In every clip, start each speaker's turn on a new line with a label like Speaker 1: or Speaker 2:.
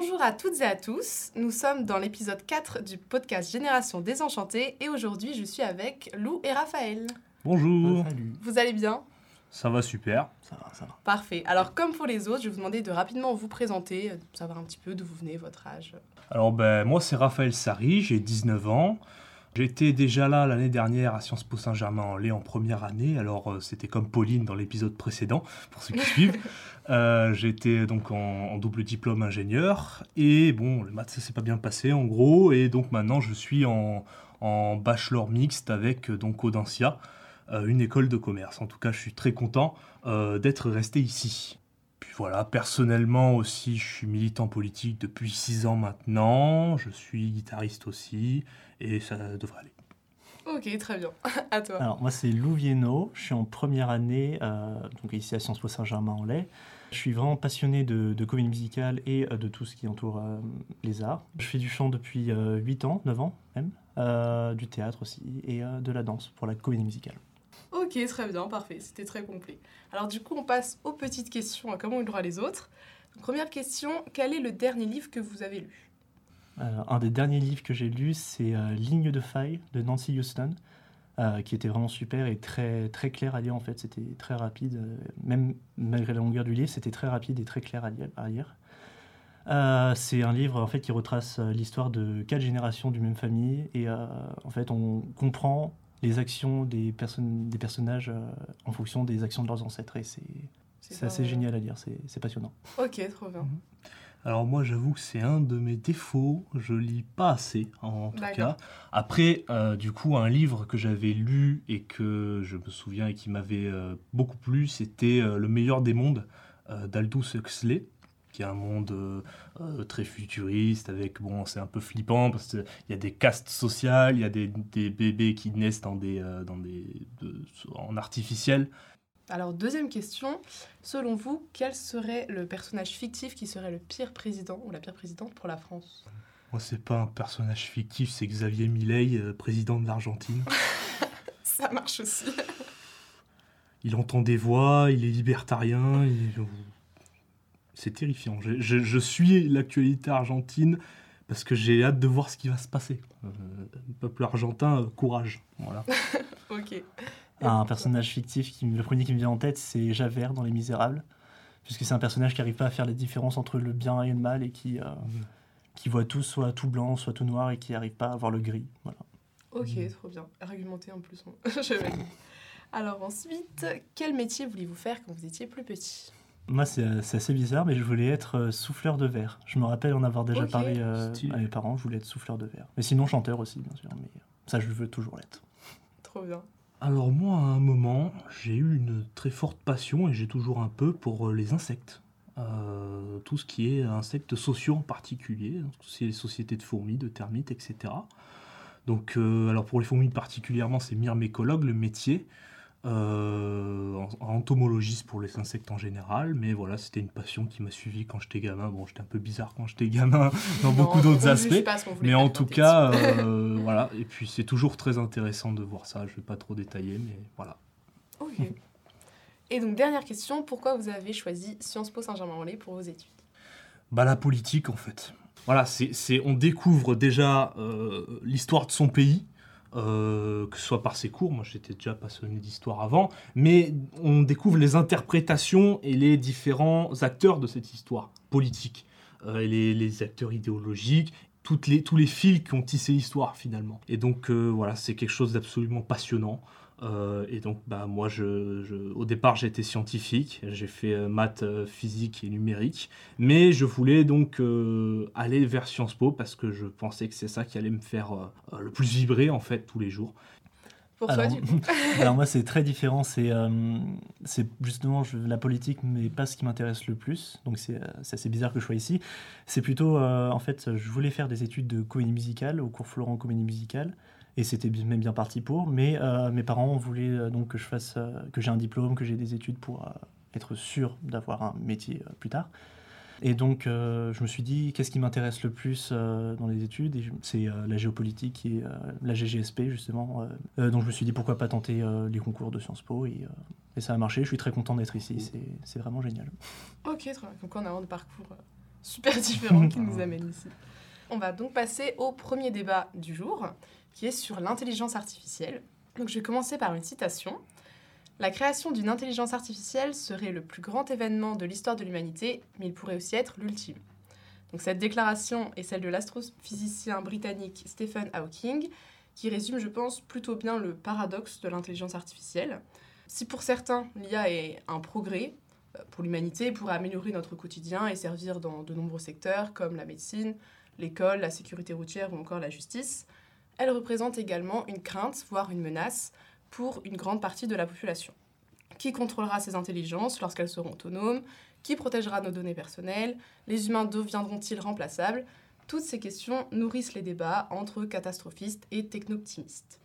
Speaker 1: Bonjour à toutes et à tous, nous sommes dans l'épisode 4 du podcast Génération Désenchantée et aujourd'hui je suis avec Lou et Raphaël.
Speaker 2: Bonjour.
Speaker 3: Salut.
Speaker 1: Vous allez bien?
Speaker 2: Ça va super.
Speaker 3: Ça va, ça va.
Speaker 1: Parfait. Alors comme pour les autres, je vais vous demander de rapidement vous présenter, euh, savoir un petit peu d'où vous venez, votre âge.
Speaker 2: Alors ben moi c'est Raphaël Sari, j'ai 19 ans. J'étais déjà là l'année dernière à Sciences Po Saint-Germain-en-Laye en première année. Alors euh, c'était comme Pauline dans l'épisode précédent, pour ceux qui suivent. Euh, J'étais donc en, en double diplôme ingénieur. Et bon, le maths ça s'est pas bien passé en gros. Et donc maintenant je suis en, en bachelor mixte avec euh, donc Audencia, euh, une école de commerce. En tout cas je suis très content d'être resté ici. Puis voilà, personnellement aussi, je suis militant politique depuis 6 ans maintenant. Je suis guitariste aussi, et ça devrait aller.
Speaker 1: Ok, très bien. à toi.
Speaker 3: Alors, moi, c'est Lou Viennot. Je suis en première année, euh, donc ici à Sciences Po Saint-Germain-en-Laye. Je suis vraiment passionné de, de comédie musicale et euh, de tout ce qui entoure euh, les arts. Je fais du chant depuis euh, 8 ans, 9 ans même, euh, du théâtre aussi, et euh, de la danse pour la comédie musicale.
Speaker 1: Ok, très bien, parfait, c'était très complet. Alors du coup, on passe aux petites questions, comme on le droit les autres. Donc, première question, quel est le dernier livre que vous avez lu?
Speaker 3: Euh, un des derniers livres que j'ai lu, c'est euh, Ligne de faille de Nancy Houston, euh, qui était vraiment super et très, très clair à lire en fait. C'était très rapide, euh, même malgré la longueur du livre, c'était très rapide et très clair à lire. à lire. Euh, c'est un livre en fait qui retrace euh, l'histoire de quatre générations d'une même famille et euh, en fait on comprend les actions des, personnes, des personnages euh, en fonction des actions de leurs ancêtres et c'est c'est assez génial à lire, c'est c'est passionnant.
Speaker 1: Ok, trop bien.
Speaker 2: Alors moi j'avoue que c'est un de mes défauts, je lis pas assez en tout cas. Après, euh, du coup, un livre que j'avais lu et que je me souviens et qui m'avait euh, beaucoup plu, c'était euh, Le meilleur des mondes d'Aldous Huxley qui est un monde très futuriste, avec, bon, c'est un peu flippant, parce qu'il y a des castes sociales, il y a des, des bébés qui naissent dans des, dans des, de- en artificiel.
Speaker 1: Alors deuxième question, selon vous, quel serait le personnage fictif qui serait le pire président ou la pire présidente pour la France?
Speaker 2: Moi, c'est pas un personnage fictif, c'est Xavier Milei, euh, président de l'Argentine.
Speaker 1: Ça marche aussi.
Speaker 2: il entend des voix, il est libertarien. il- C'est terrifiant. Je, je- je suis l'actualité argentine parce que j'ai hâte de voir ce qui va se passer. Euh, le peuple argentin, euh, courage. Voilà.
Speaker 1: ok.
Speaker 3: Un personnage fictif, qui, le premier qui me vient en tête, c'est Javert dans Les Misérables, puisque c'est un personnage qui n'arrive pas à faire la différence entre le bien et le mal et qui, euh, qui voit tout soit tout blanc, soit tout noir et qui n'arrive pas à voir le gris. Voilà.
Speaker 1: Ok,
Speaker 2: Mm.
Speaker 1: trop bien. Argumenter en plus. hein. Alors ensuite, quel métier vouliez-vous faire quand vous étiez plus petit?
Speaker 3: Moi, c'est c'est assez bizarre, mais je voulais être euh, souffleur de verre. Je me rappelle en avoir déjà parlé euh, à mes parents, je voulais être souffleur de verre. Mais sinon, chanteur aussi, bien sûr, mais ça, je veux toujours l'être.
Speaker 1: Trop bien.
Speaker 2: Alors moi, à un moment, j'ai eu une très forte passion, et j'ai toujours un peu, pour euh, les insectes. Euh, tout ce qui est insectes sociaux en particulier, donc tout ce qui est les sociétés de fourmis, de termites, etc. Donc, euh, alors pour les fourmis particulièrement, c'est myrmécologue, le métier. Euh, en- en entomologiste pour les insectes en général, mais voilà, c'était une passion qui m'a suivi quand j'étais gamin. Bon, j'étais un peu bizarre quand j'étais gamin dans
Speaker 1: Non,
Speaker 2: beaucoup d'autres aspects. Mais en tout cas, euh, voilà. Et puis c'est toujours très intéressant de voir ça. Je vais pas trop détailler, mais voilà.
Speaker 1: Et donc dernière question, pourquoi vous avez choisi Sciences Po Saint-Germain-en-Laye pour vos études?
Speaker 2: Bah la politique en fait. Voilà, c'est, c'est- on découvre déjà euh, l'histoire de son pays, euh, que ce soit par ses cours. Moi, j'étais déjà passionné d'histoire avant, mais on découvre les interprétations et les différents acteurs de cette histoire politique, euh, les acteurs idéologiques. Toutes les, tous les fils qui ont tissé l'histoire finalement. Et donc euh, voilà, c'est quelque chose d'absolument passionnant. Euh, et donc, bah, moi, je, je- au départ, j'étais scientifique. J'ai fait euh, maths, euh, physique et numérique. Mais je voulais donc euh, aller vers Sciences Po parce que je pensais que c'est ça qui allait me faire euh, le plus vibrer, en fait, tous les jours.
Speaker 1: Pour toi,
Speaker 3: Alors,
Speaker 1: du coup
Speaker 3: Alors moi, c'est très différent. C'est euh, c'est justement je- la politique, mais pas ce qui m'intéresse le plus. Donc c'est c'est assez bizarre que je sois ici. C'est plutôt, euh, en fait, je voulais faire des études de comédie musicale au cours Florent Comédie Musicale. Et c'était même bien parti pour. Mais euh, mes parents voulaient euh, donc que je fasse, euh, que j'ai un diplôme, que j'ai des études pour être sûr d'avoir un métier plus tard. Et donc, je me suis dit, qu'est-ce qui m'intéresse le plus dans les études? Et C'est la géopolitique et la GGSP, justement. donc, je me suis dit, pourquoi pas tenter les concours de Sciences Po et, et ça a marché. Je suis très content d'être ici. C'est- vraiment génial.
Speaker 1: Ok, très bien. Donc on a un parcours super différents qui nous amènent ici. On va donc passer au premier débat du jour, qui est sur l'intelligence artificielle. Donc je vais commencer par une citation. La création d'une intelligence artificielle serait le plus grand événement de l'histoire de l'humanité, mais il pourrait aussi être l'ultime. Donc cette déclaration est celle de l'astrophysicien britannique Stephen Hawking, qui résume, je pense, plutôt bien le paradoxe de l'intelligence artificielle. Si pour certains, l'IA est un progrès euh, pour l'humanité, pour améliorer notre quotidien et servir dans de nombreux secteurs comme la médecine, l'école, la sécurité routière ou encore la justice, elle représente également une crainte, voire une menace, pour une grande partie de la population. Qui contrôlera ces intelligences lorsqu'elles seront autonomes? Qui protégera nos données personnelles? Les humains deviendront-ils remplaçables? Toutes ces questions nourrissent les débats entre catastrophistes et techno-optimistes.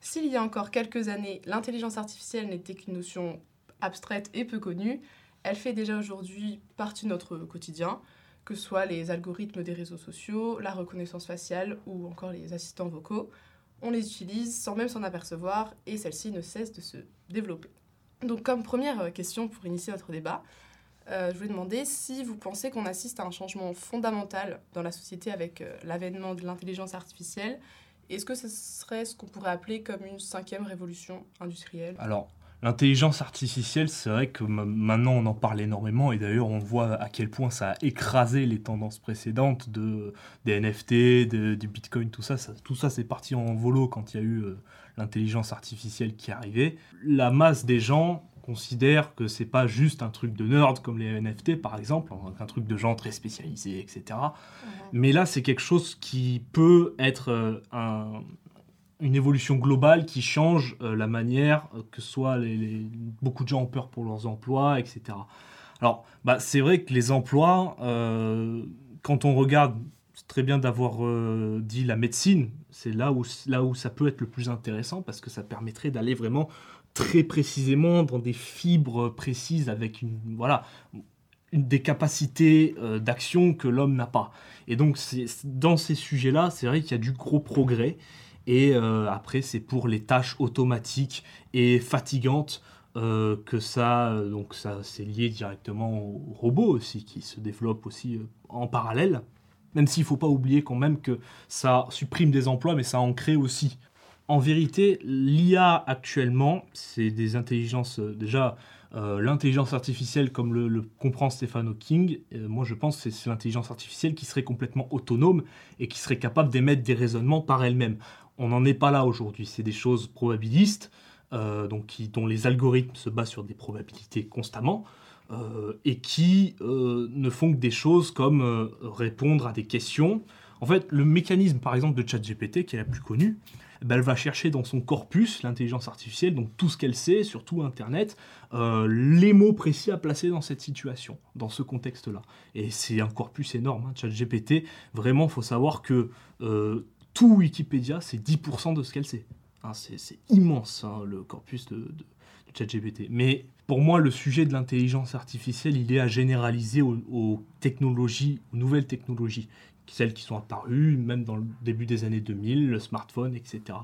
Speaker 1: S'il y a encore quelques années, l'intelligence artificielle n'était qu'une notion abstraite et peu connue, elle fait déjà aujourd'hui partie de notre quotidien, que ce soit les algorithmes des réseaux sociaux, la reconnaissance faciale ou encore les assistants vocaux on les utilise sans même s'en apercevoir et celles-ci ne cessent de se développer. Donc comme première euh, question pour initier notre débat, euh, je voulais demander si vous pensez qu'on assiste à un changement fondamental dans la société avec euh, l'avènement de l'intelligence artificielle. Est-ce que ce serait ce qu'on pourrait appeler comme une cinquième révolution industrielle?
Speaker 2: Alors, L'intelligence artificielle, c'est vrai que maintenant on en parle énormément et d'ailleurs on voit à quel point ça a écrasé les tendances précédentes de, des NFT, du Bitcoin, tout ça. tout ça c'est parti en volo quand il y a eu euh, l'intelligence artificielle qui arrivait. La masse des gens considère que c'est pas juste un truc de nerd comme les NFT par exemple, un truc de gens très spécialisés, etc. Mais là c'est quelque chose qui peut être euh, un, une évolution globale qui change euh, la manière euh, que soit les, beaucoup de gens ont peur pour leurs emplois, etc. Alors, bah, c'est vrai que les emplois, euh, quand on regarde, c'est très bien d'avoir dit la médecine, c'est là où, là où ça peut être le plus intéressant parce que ça permettrait d'aller vraiment très précisément dans des fibres précises avec une, voilà, des capacités d'action que l'homme n'a pas. Et donc, dans ces sujets-là, c'est vrai qu'il y a du gros progrès. Et euh, après, c'est pour les tâches automatiques et fatigantes euh, que ça, euh, donc ça, c'est lié directement aux robots aussi, qui se développent aussi en parallèle. Même s'il ne faut pas oublier quand même que ça supprime des emplois, mais ça en crée aussi. En vérité, l'IA actuellement, c'est des intelligences déjà l'intelligence artificielle, comme le, comprend Stephen Hawking, moi je pense que c'est l'intelligence artificielle qui serait complètement autonome et qui serait capable d'émettre des raisonnements par elle-même on n'en est pas là aujourd'hui. C'est des choses probabilistes, euh, donc dont les algorithmes se basent sur des probabilités constamment, euh, et qui euh, ne font que des choses comme répondre à des questions. En fait, le mécanisme, par exemple, de ChatGPT, qui est la plus connue, eh ben, elle va chercher dans son corpus, l'intelligence artificielle, donc tout ce qu'elle sait, surtout Internet, les mots précis à placer dans cette situation, dans ce contexte-là. Et c'est un corpus énorme, hein, ChatGPT. Vraiment, faut savoir que tout Wikipédia, c'est 10% de ce qu'elle sait. Hein, c'est immense, hein, le corpus de, ChatGPT. Mais pour moi, le sujet de l'intelligence artificielle, il est à généraliser aux, technologies, aux nouvelles technologies, celles qui sont apparues, même dans le début des années 2000, le smartphone, etc.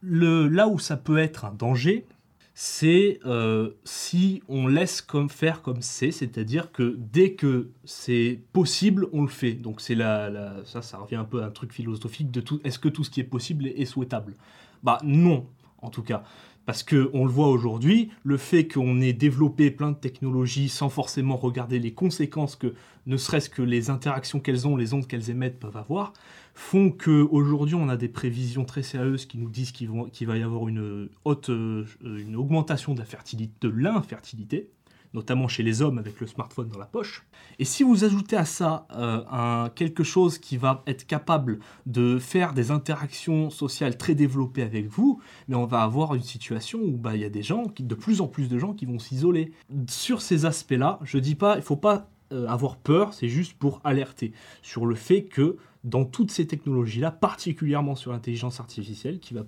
Speaker 2: Le, là où ça peut être un danger, c'est euh, si on laisse comme faire comme c'est, c'est-à-dire que dès que c'est possible, on le fait. Donc c'est la, ça, ça revient un peu à un truc philosophique de tout. Est-ce que tout ce qui est possible est souhaitable? Bah non, en tout cas. Parce qu'on le voit aujourd'hui, le fait qu'on ait développé plein de technologies sans forcément regarder les conséquences que, ne serait-ce que les interactions qu'elles ont, les ondes qu'elles émettent peuvent avoir, font qu'aujourd'hui on a des prévisions très sérieuses qui nous disent qu'il va y avoir une haute euh, une augmentation de l'infertilité, notamment chez les hommes avec le smartphone dans la poche. Et si vous ajoutez à ça euh, quelque chose qui va être capable de faire des interactions sociales très développées avec vous, mais on va avoir une situation où bah, il y a des gens, de plus en plus de gens qui vont s'isoler. Sur ces aspects-là, je dis pas, il faut pas euh, avoir peur, c'est juste pour alerter sur le fait que dans toutes ces technologies-là, particulièrement sur l'intelligence artificielle, qui va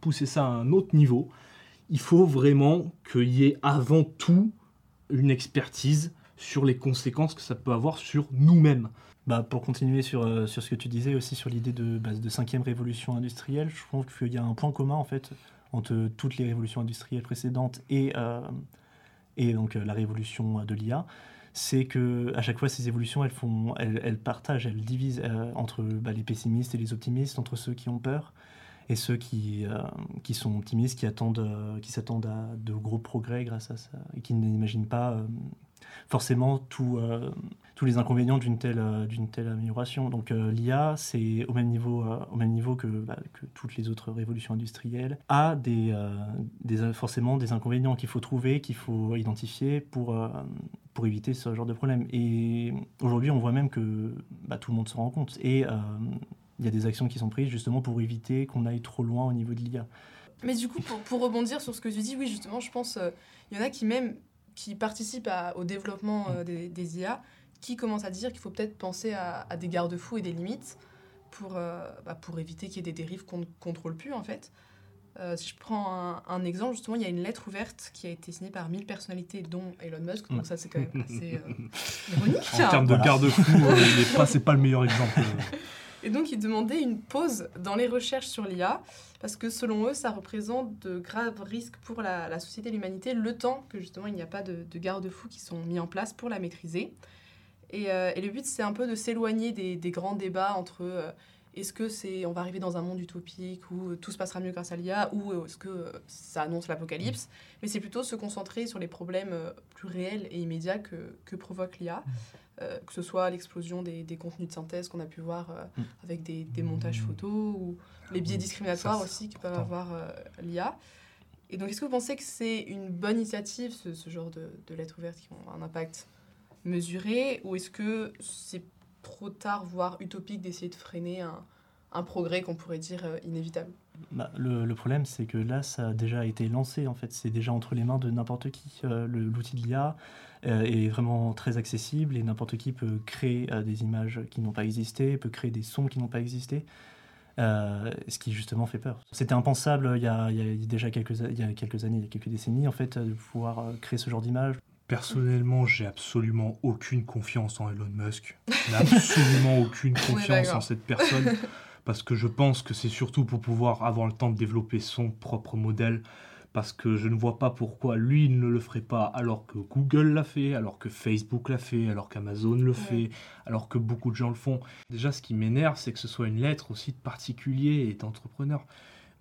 Speaker 2: pousser ça à un autre niveau, il faut vraiment qu'il y ait avant tout une expertise sur les conséquences que ça peut avoir sur nous-mêmes.
Speaker 3: Bah, pour continuer sur, euh, sur ce que tu disais aussi sur l'idée de, bah, de cinquième révolution industrielle, je trouve qu'il y a un point commun en fait entre toutes les révolutions industrielles précédentes et, euh, et donc euh, la révolution de l'IA, c'est que à chaque fois ces évolutions, elles font, elles, elles partagent, elles divisent euh, entre bah, les pessimistes et les optimistes, entre ceux qui ont peur et ceux qui, euh, qui sont optimistes, qui attendent, euh, qui s'attendent à de gros progrès grâce à ça et qui n'imaginent pas forcément tout, tous les inconvénients d'une telle, d'une telle amélioration. Donc l'IA, c'est au même niveau, au même niveau que, bah, que toutes les autres révolutions industrielles, a des, des, forcément des inconvénients qu'il faut trouver, qu'il faut identifier pour, pour éviter ce genre de problème. Et aujourd'hui, on voit même que bah, tout le monde se rend compte. Et euh, il y a des actions qui sont prises justement pour éviter qu'on aille trop loin au niveau de l'IA.
Speaker 1: Mais du coup, pour, rebondir sur ce que tu dis, oui, justement, je pense euh, il y en a qui même qui participent au développement euh, des, IA, qui commencent à dire qu'il faut peut-être penser à, des garde-fous et des limites pour, euh, bah, pour éviter qu'il y ait des dérives qu'on ne contrôle plus, en fait. Euh, si je prends un, un exemple, justement, il y a une lettre ouverte qui a été signée par 1000 personnalités, dont Elon Musk, donc ça c'est quand même assez euh, ironique.
Speaker 2: En termes de garde-fou, euh, c'est pas le meilleur exemple. euh.
Speaker 1: Et donc, ils demandaient une pause dans les recherches sur l'IA, parce que selon eux, ça représente de graves risques pour la, la société et l'humanité, le temps que justement il n'y a pas de, de garde-fous qui sont mis en place pour la maîtriser. Et, euh, et le but, c'est un peu de s'éloigner des, des grands débats entre est-ce que c'est on va arriver dans un monde utopique où tout se passera mieux grâce à l'IA, ou euh, est-ce que euh, ça annonce l'apocalypse, mais c'est plutôt se concentrer sur les problèmes euh, plus réels et immédiats que, que provoque l'IA. Euh, que ce soit l'explosion des, des contenus de synthèse qu'on a pu voir euh,
Speaker 3: Mm.
Speaker 1: avec des, des montages photos ou les biais discriminatoires
Speaker 2: ça,
Speaker 1: aussi que
Speaker 2: important.
Speaker 1: avoir euh, l'IA. Et donc, est-ce que vous pensez que c'est une bonne initiative, ce, ce genre de, de lettres ouvertes qui ont un impact mesuré, ou est-ce que c'est trop tard, voire utopique, d'essayer de freiner un, progrès qu'on pourrait dire euh, inévitable
Speaker 3: Bah, le, problème, c'est que là, ça a déjà été lancé. En fait, c'est déjà entre les mains de n'importe qui. Euh, L'outil de l'IA euh, est vraiment très accessible et n'importe qui peut créer des images qui n'ont pas existé, peut créer des sons qui n'ont pas existé. ce qui justement fait peur. C'était impensable il y, a, déjà quelques, quelques années, il y a quelques décennies, en fait, de pouvoir créer ce genre d'image.
Speaker 2: Personnellement, j'ai absolument aucune confiance en Elon Musk. Absolument aucune confiance en cette personne. Parce que je pense que c'est surtout pour pouvoir avoir le temps de développer son propre modèle. Parce que je ne vois pas pourquoi lui il ne le ferait pas alors que Google l'a fait, alors que Facebook l'a fait, alors qu'Amazon le fait, alors que beaucoup de gens le font. Déjà, ce qui m'énerve, c'est que ce soit une lettre aussi de particuliers et d'entrepreneurs.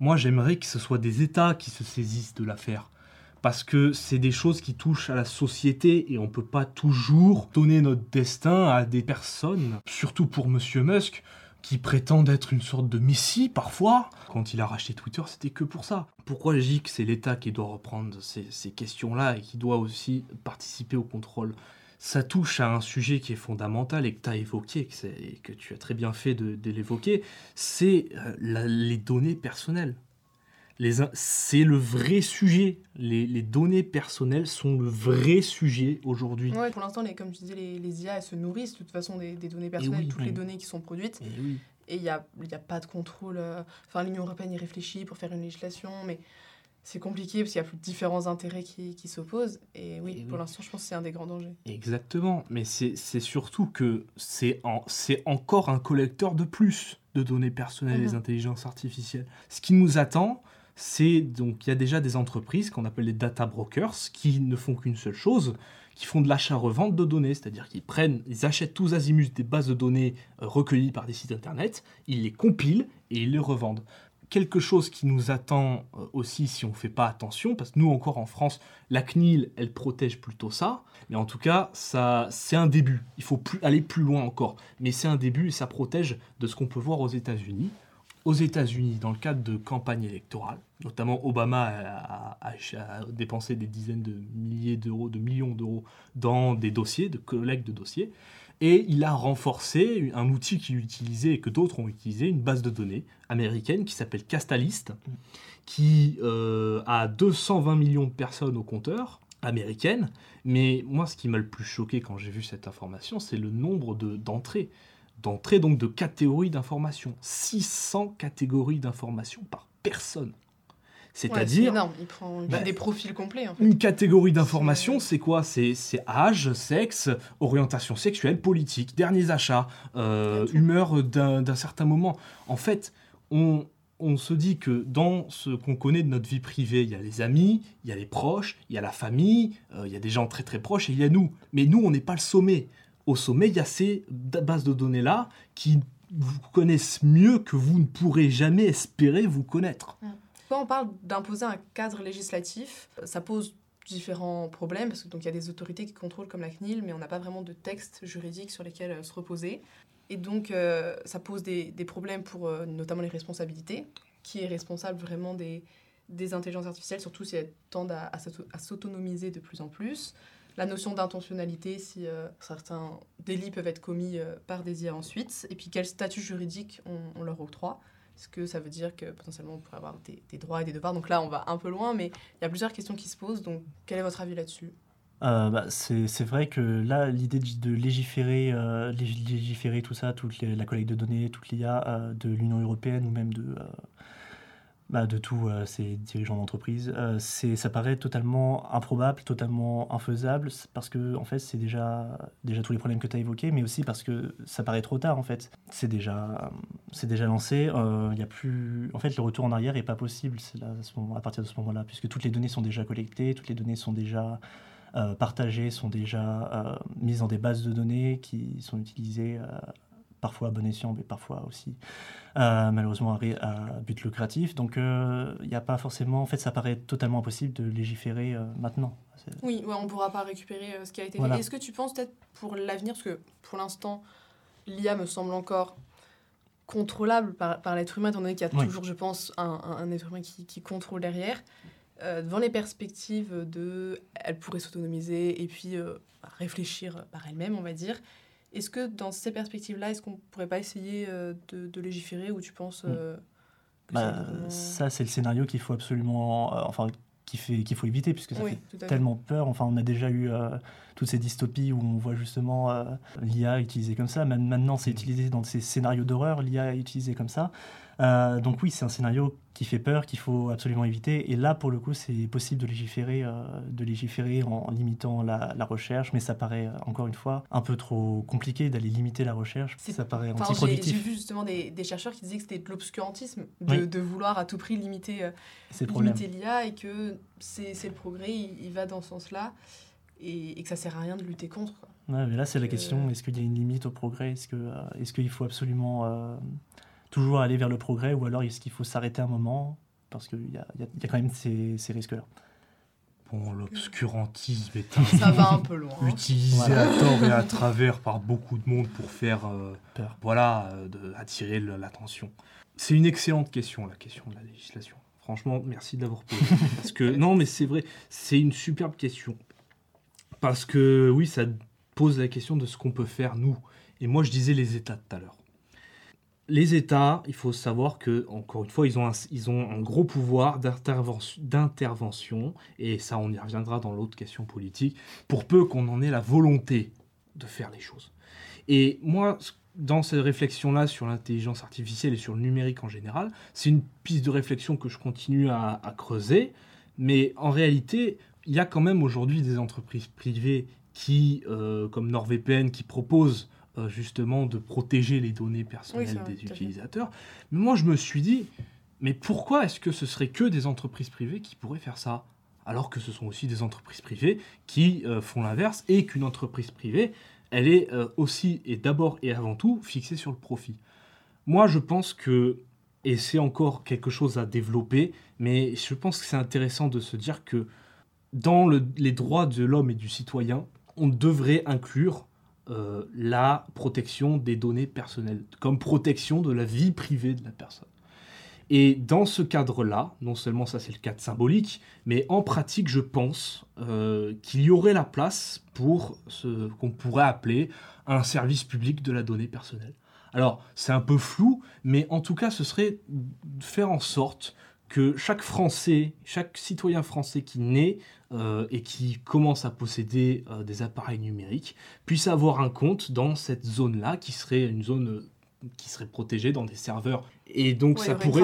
Speaker 2: Moi, j'aimerais que ce soit des États qui se saisissent de l'affaire parce que c'est des choses qui touchent à la société et on peut pas toujours donner notre destin à des personnes, surtout pour Monsieur Musk, qui prétendent être une sorte de messie parfois. Quand il a racheté Twitter, c'était que pour ça. Pourquoi je dis que c'est l'État qui doit reprendre ces, questions-là et qui doit aussi participer au contrôle? Ça touche à un sujet qui est fondamental et que tu as évoqué, et que tu as très bien fait de, l'évoquer, c'est euh, les données personnelles. C'est le vrai sujet. Les, les données personnelles sont le vrai sujet aujourd'hui.
Speaker 1: Ouais, pour l'instant, les, comme tu disais, les, les IA elles se nourrissent de toute façon des, des données personnelles,
Speaker 2: oui,
Speaker 1: toutes
Speaker 3: oui.
Speaker 1: les données qui sont produites.
Speaker 2: Et oui.
Speaker 1: Et il n'y a, y a pas de contrôle. euh, Enfin, l'Union européenne y réfléchit pour faire une législation, mais c'est compliqué parce qu'il y a plus différents intérêts qui, qui s'opposent. Et oui,
Speaker 2: Et
Speaker 1: pour
Speaker 2: oui.
Speaker 1: l'instant, je pense que c'est un des grands dangers.
Speaker 2: Exactement, mais c'est surtout que c'est en- c'est encore un collecteur de plus de données personnelles, les
Speaker 1: Mhm.
Speaker 2: intelligences artificielles. Ce qui nous attend, c'est donc il y a déjà des entreprises qu'on appelle les data brokers qui ne font qu'une seule chose, qui font de l'achat-revente de données, c'est-à-dire qu'ils prennent, ils achètent tous azimuts des bases de données euh, recueillies par des sites internet, ils les compilent et ils les revendent. Quelque chose qui nous attend euh, aussi si on ne fait pas attention, parce que nous encore en France, la CNIL, elle protège plutôt ça, mais en tout cas, ça, c'est un début. Il faut aller plus loin encore. Mais c'est un début et ça protège de ce qu'on peut voir aux États-Unis. Aux États-Unis, dans le cadre de campagnes électorales, notamment Obama a, dépensé des dizaines de milliers d'euros, de millions d'euros dans des dossiers, de collecte de dossiers, et il a renforcé un outil qu'il utilisait et que d'autres ont utilisé, une base de données américaine qui s'appelle Castalist, qui euh, a 220 millions de personnes au compteur américaine. Mais moi, ce qui m'a le plus choqué quand j'ai vu cette information, c'est le nombre de- D'entrées, donc de catégories d'informations. 600 catégories d'informations par personne. C'est-à-dire.
Speaker 1: Il prend
Speaker 2: Bah,
Speaker 1: des profils complets. En fait.
Speaker 2: une catégorie d'informations, c'est quoi? C'est c'est âge, sexe, orientation sexuelle, politique, derniers achats, euh, humeur d'un d'un certain moment. En fait, on, on se dit que dans ce qu'on connaît de notre vie privée, il y a les amis, il y a les proches, il y a la famille, euh, il y a des gens très très proches et il y a nous. Mais nous, on n'est pas le sommet. Au sommet, il y a ces bases de données-là qui vous connaissent mieux que vous ne pourrez jamais espérer vous connaître.
Speaker 1: Quand on parle d'imposer un cadre législatif, ça pose différents problèmes, parce qu'il y a des autorités qui contrôlent comme la CNIL, mais on n'a pas vraiment de texte juridique sur lesquels euh, se reposer. Et donc, euh, ça pose des, problèmes pour euh, notamment les responsabilités. Qui est responsable vraiment des, des intelligences artificielles, surtout si elles tendent à s'autonomiser de plus en plus. La notion d'intentionnalité, si certains délits peuvent être commis par des IA ensuite. Et puis, quel statut juridique on, on leur octroie. Est-ce que ça veut dire que potentiellement on pourrait avoir des, droits et des devoirs? Donc là, on va un peu loin, mais il y a plusieurs questions qui se posent. Donc, quel est votre avis là-dessus?
Speaker 3: Euh, bah, c'est vrai que là, l'idée de, légiférer, euh, légiférer tout ça, toute la collecte de données, toute l'IA euh, de l'Union européenne ou même de, bah, de tous euh, ces dirigeants d'entreprise. Euh, ça paraît totalement improbable, totalement infaisable, parce que en fait, c'est déjà, déjà tous les problèmes que tu as évoqués, mais aussi parce que ça paraît trop tard en fait. C'est déjà, déjà lancé. Euh, il y a plus, en fait, le retour en arrière est pas possible à, à, partir de ce moment-là, puisque toutes les données sont déjà collectées, toutes les données sont déjà partagées, sont déjà mises dans des bases de données qui sont utilisées parfois à bon escient, mais parfois aussi euh, malheureusement à, but lucratif. Donc il euh, n'y a pas forcément, en fait ça paraît totalement impossible de légiférer euh, maintenant.
Speaker 1: Oui, on ne pourra pas récupérer ce qui a été fait. Est-ce que tu penses peut-être pour l'avenir, parce que pour l'instant l'IA me semble encore contrôlable par, par l'être humain, étant donné qu'il y a toujours, je pense, un, un, être humain qui, qui contrôle derrière. devant les perspectives de elle pourrait s'autonomiser et puis réfléchir par elle-même, on va dire, est-ce que dans ces perspectives-là, est-ce qu'on ne pourrait pas essayer euh, de, légiférer ou tu penses euh,
Speaker 3: bah, Ça, c'est le scénario qu'il faut absolument. Euh, enfin, qu'il faut éviter, puisque ça fait tellement peur. Enfin, on a déjà eu toutes ces dystopies où on voit justement l'IA utilisée comme ça. Même maintenant, c'est utilisé dans ces scénarios d'horreur, l'IA est utilisée comme ça. Euh, donc oui, c'est un scénario qui fait peur, qu'il faut absolument éviter. Et là, pour le coup, c'est possible de légiférer, euh, de légiférer en limitant la, recherche, mais ça paraît, euh, encore une fois, un peu trop compliqué d'aller limiter la recherche. Ça paraît antiproductif.
Speaker 1: J'ai vu justement des, chercheurs qui disaient que c'était de l'obscurantisme, de, vouloir à tout prix limiter, limiter l'IA et que c'est le progrès, il, va dans ce sens-là. Et, que ça sert à rien de lutter contre.
Speaker 3: mais là, c'est la question est-ce qu'il y a une limite au progrès? Est-ce qu'il est qu'il faut absolument toujours aller vers le progrès ou alors est-ce qu'il faut s'arrêter un moment Parce qu'il y a, y, a, quand même ces, ces risques-là?
Speaker 2: Bon, l'obscurantisme est
Speaker 1: Ça va un peu loin.
Speaker 2: utilisé à tort et à travers par beaucoup de monde pour faire, euh, voilà, euh, de, attirer l'attention. C'est une excellente question, la question de la législation. Franchement, merci de l'avoir posée. Parce que, non, mais c'est vrai, c'est une superbe question. Parce que, oui, ça pose la question de ce qu'on peut faire, nous. Et moi, je disais les États tout à l'heure les États, il faut savoir que, encore une fois, ils ont un, gros pouvoir d'intervention, et ça, on y reviendra dans l'autre question politique, pour peu qu'on en ait la volonté de faire les choses. Et moi, dans cette réflexion-là sur l'intelligence artificielle et sur le numérique en général, c'est une piste de réflexion que je continue à, creuser, mais en réalité, il y a quand même aujourd'hui des entreprises privées qui, euh, comme NordVPN, qui proposent euh, justement de protéger les données personnelles des utilisateurs. Mais moi, je me suis dit, mais pourquoi est-ce que ce serait que des entreprises privées qui pourraient faire ça alors que ce sont aussi des entreprises privées qui euh, font l'inverse et qu'une entreprise privée, elle est euh, aussi et d'abord et avant tout fixée sur le profit. Moi, je pense que, et c'est encore quelque chose à développer, mais je pense que c'est intéressant de se dire que dans les droits de l'homme et du citoyen, on devrait inclure euh, la protection des données personnelles, comme protection de la vie privée de la personne. Et dans ce cadre-là, non seulement ça c'est le cadre symbolique, mais en pratique je pense euh, qu'il y aurait la place pour ce qu'on pourrait appeler un service public de la donnée personnelle. Alors c'est un peu flou, mais en tout cas ce serait faire en sorte que chaque Français, chaque citoyen français qui naît euh, et qui commence à posséder euh, des appareils numériques puisse avoir un compte dans cette zone-là, qui serait une zone euh, qui serait protégée dans des serveurs. Et donc ça pourrait,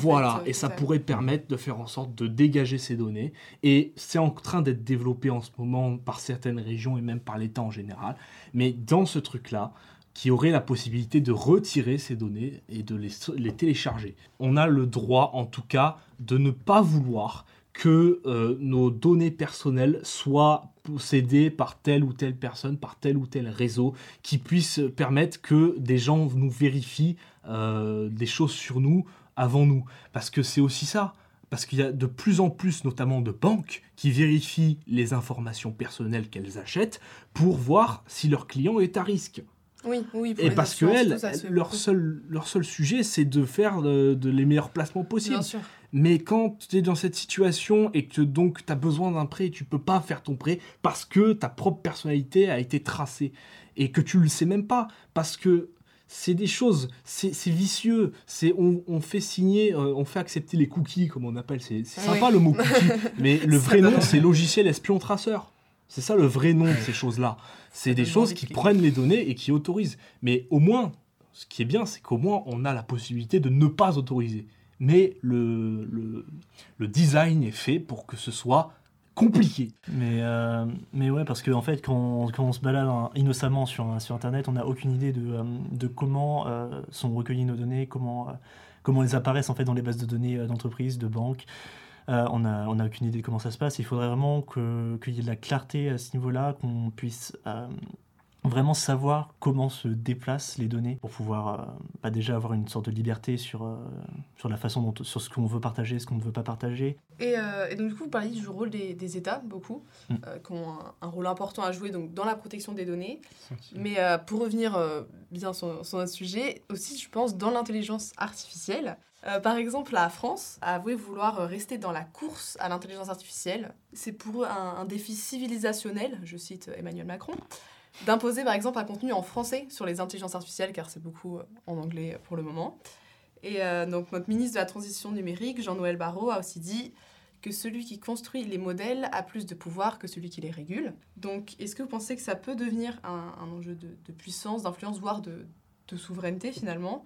Speaker 2: voilà, et ça pourrait permettre de faire en sorte de dégager ces données. Et c'est en train d'être développé en ce moment par certaines régions et même par l'État en général. Mais dans ce truc-là, qui aurait la possibilité de retirer ces données et de les, télécharger. On a le droit, en tout cas, de ne pas vouloir que euh, nos données personnelles soient possédées par telle ou telle personne, par tel ou tel réseau, qui puisse permettre que des gens nous vérifient euh, des choses sur nous avant nous. Parce que c'est aussi ça. Parce qu'il y a de plus en plus, notamment de banques, qui vérifient les informations personnelles qu'elles achètent pour voir si leur client est à risque.
Speaker 1: Oui, oui.
Speaker 2: et parce que elles, leur, seul, leur seul sujet, c'est de faire de, les meilleurs placements possibles.
Speaker 1: Bien sûr.
Speaker 2: Mais quand tu es dans cette situation et que donc tu as besoin d'un prêt et tu peux pas faire ton prêt parce que ta propre personnalité a été tracée et que tu le sais même pas parce que c'est des choses, c'est vicieux, c'est on, fait signer, euh, on fait accepter les cookies comme on appelle, c'est sympa le mot cookie, mais le vrai nom c'est logiciel espion traceur. C'est ça le vrai nom de ces choses-là. C'est des choses qui prennent les données et qui autorisent. Mais au moins, ce qui est bien, c'est qu'au moins on a la possibilité de ne pas autoriser. Mais le, le, le design est fait pour que ce soit compliqué.
Speaker 3: Mais, euh, mais ouais, parce qu'en en fait, quand, quand, on se balade innocemment sur, sur Internet, on n'a aucune idée de, euh, de comment euh, sont recueillies nos données, comment, comment elles apparaissent en fait dans les bases de données d'entreprises, de banques. On n'a on a aucune idée de comment ça se passe. Il faudrait vraiment qu'il y ait de la clarté à ce niveau-là, qu'on puisse vraiment savoir comment se déplacent les données pour pouvoir euh, bah, déjà avoir une sorte de liberté sur, euh, sur la façon dont sur ce qu'on veut partager, ce qu'on ne veut pas partager.
Speaker 1: Euh, et, donc du coup, vous parliez du rôle des, des États, beaucoup, mm. qui ont un, rôle important à jouer donc, dans la protection des données. Mais pour revenir bien sur, sur, notre sujet, aussi je pense dans l'intelligence artificielle. Par exemple, la France a avoué vouloir rester dans la course à l'intelligence artificielle. C'est pour eux un défi civilisationnel, je cite Emmanuel Macron d'imposer par exemple un contenu en français sur les intelligences artificielles, car c'est beaucoup euh, en anglais pour le moment. Et euh, donc notre ministre de la Transition numérique, Jean-Noël Barrot, a aussi dit que celui qui construit les modèles a plus de pouvoir que celui qui les régule. Donc est-ce que vous pensez que ça peut devenir un, enjeu de, puissance, d'influence, voire de, souveraineté finalement?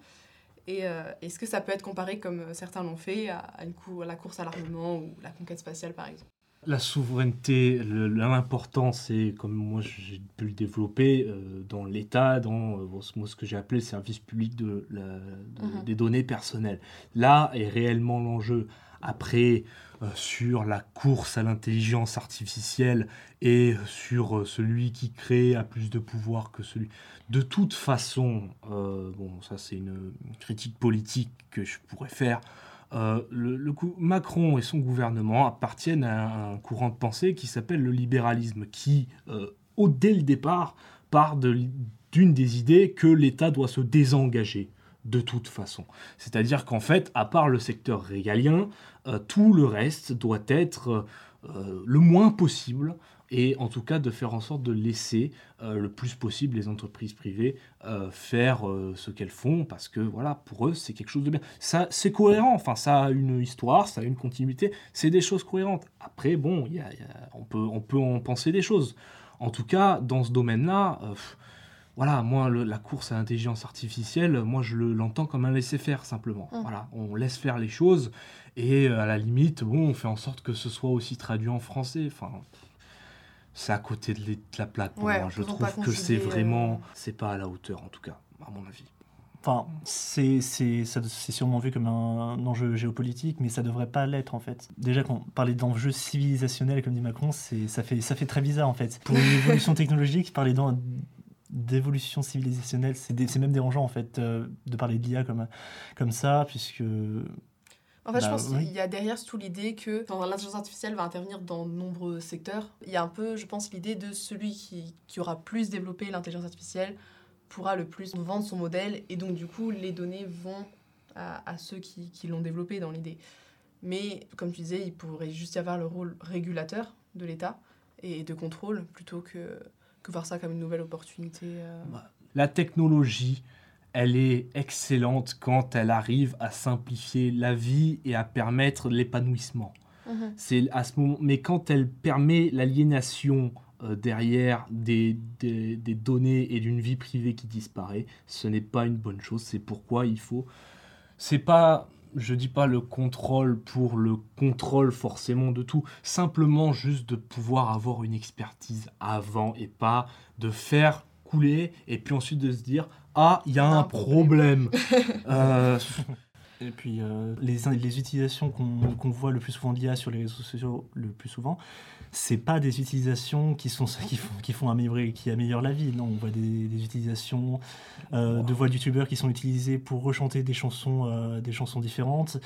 Speaker 1: Et euh, est-ce que ça peut être comparé, comme certains l'ont fait, à, une à la course à l'armement ou la conquête spatiale par exemple?
Speaker 2: La souveraineté, l'important, c'est, comme moi j'ai pu le développer, euh, dans l'État, dans euh, ce que j'ai appelé le service public de, mhm. des données personnelles. Là est réellement l'enjeu. Après, euh, sur la course à l'intelligence artificielle et sur celui qui crée a plus de pouvoir que celui. De toute façon, bon, ça c'est une critique politique que je pourrais faire. Euh, le, Macron et son gouvernement appartiennent à un courant de pensée qui s'appelle le libéralisme, qui, euh, au, dès le départ, part d'une des idées que l'État doit se désengager de toute façon. C'est-à-dire qu'en fait, à part le secteur régalien, euh, tout le reste doit être le moins possible et en tout cas de faire en sorte de laisser euh, le plus possible les entreprises privées euh, faire euh, ce qu'elles font parce que voilà pour eux c'est quelque chose de bien. Ça c'est cohérent. Enfin ça a une histoire ça a une continuité. C'est des choses cohérentes. Après bon y a, on peut on peut en penser des choses. En tout cas dans ce domaine là voilà, moi, la course à l'intelligence artificielle, moi, je l'entends comme un laisser-faire, simplement. Mmh. Voilà, on laisse faire les choses, et à la limite, bon, on fait en sorte que ce soit aussi traduit en français. Enfin, c'est à côté de la plaque pour moi. Je trouve que c'est vraiment, euh, c'est pas à la hauteur en tout cas, à mon avis.
Speaker 3: Enfin, c'est sûrement vu comme un, enjeu géopolitique, mais ça devrait pas l'être en fait. Déjà, quand on parlait d'enjeux civilisationnels, comme dit Macron, ça fait, ça fait très bizarre en fait. Pour une évolution technologique, parler d'évolution civilisationnelle, c'est même dérangeant en fait euh, de parler de l'IA comme, comme ça, puisque
Speaker 1: en fait, je bah pense qu'il y a derrière tout l'idée que l'intelligence artificielle va intervenir dans de nombreux secteurs. Il y a un peu, je pense, l'idée de celui qui, qui aura plus développé l'intelligence artificielle pourra le plus vendre son modèle et donc du coup les données vont à, à ceux qui, qui l'ont développé dans l'idée. Mais comme tu disais, il pourrait juste y avoir le rôle régulateur de l'État et de contrôle plutôt que, que voir ça comme une nouvelle opportunité. Euh.
Speaker 2: Bah, la technologie, elle est excellente quand elle arrive à simplifier la vie et à permettre l'épanouissement. Mhm. C'est à ce moment, mais quand elle permet l'aliénation euh, derrière des, des, données et d'une vie privée qui disparaît, ce n'est pas une bonne chose. C'est pourquoi il faut. C'est pas, je dis pas le contrôle pour le contrôle forcément de tout, simplement juste de pouvoir avoir une expertise avant et pas de faire couler et puis ensuite de se dire ah il y a un
Speaker 1: un
Speaker 2: problème. Euh,
Speaker 3: Et puis euh, les, les utilisations qu'on qu'on voit le plus souvent de l'IA sur les réseaux sociaux le plus souvent, c'est pas des utilisations qui sont qui font, qui font améliorer, qui améliorent la vie. Non, on voit des, des utilisations euh, de voix de youtubeurs qui sont utilisées pour rechanter des chansons, euh, des chansons différentes.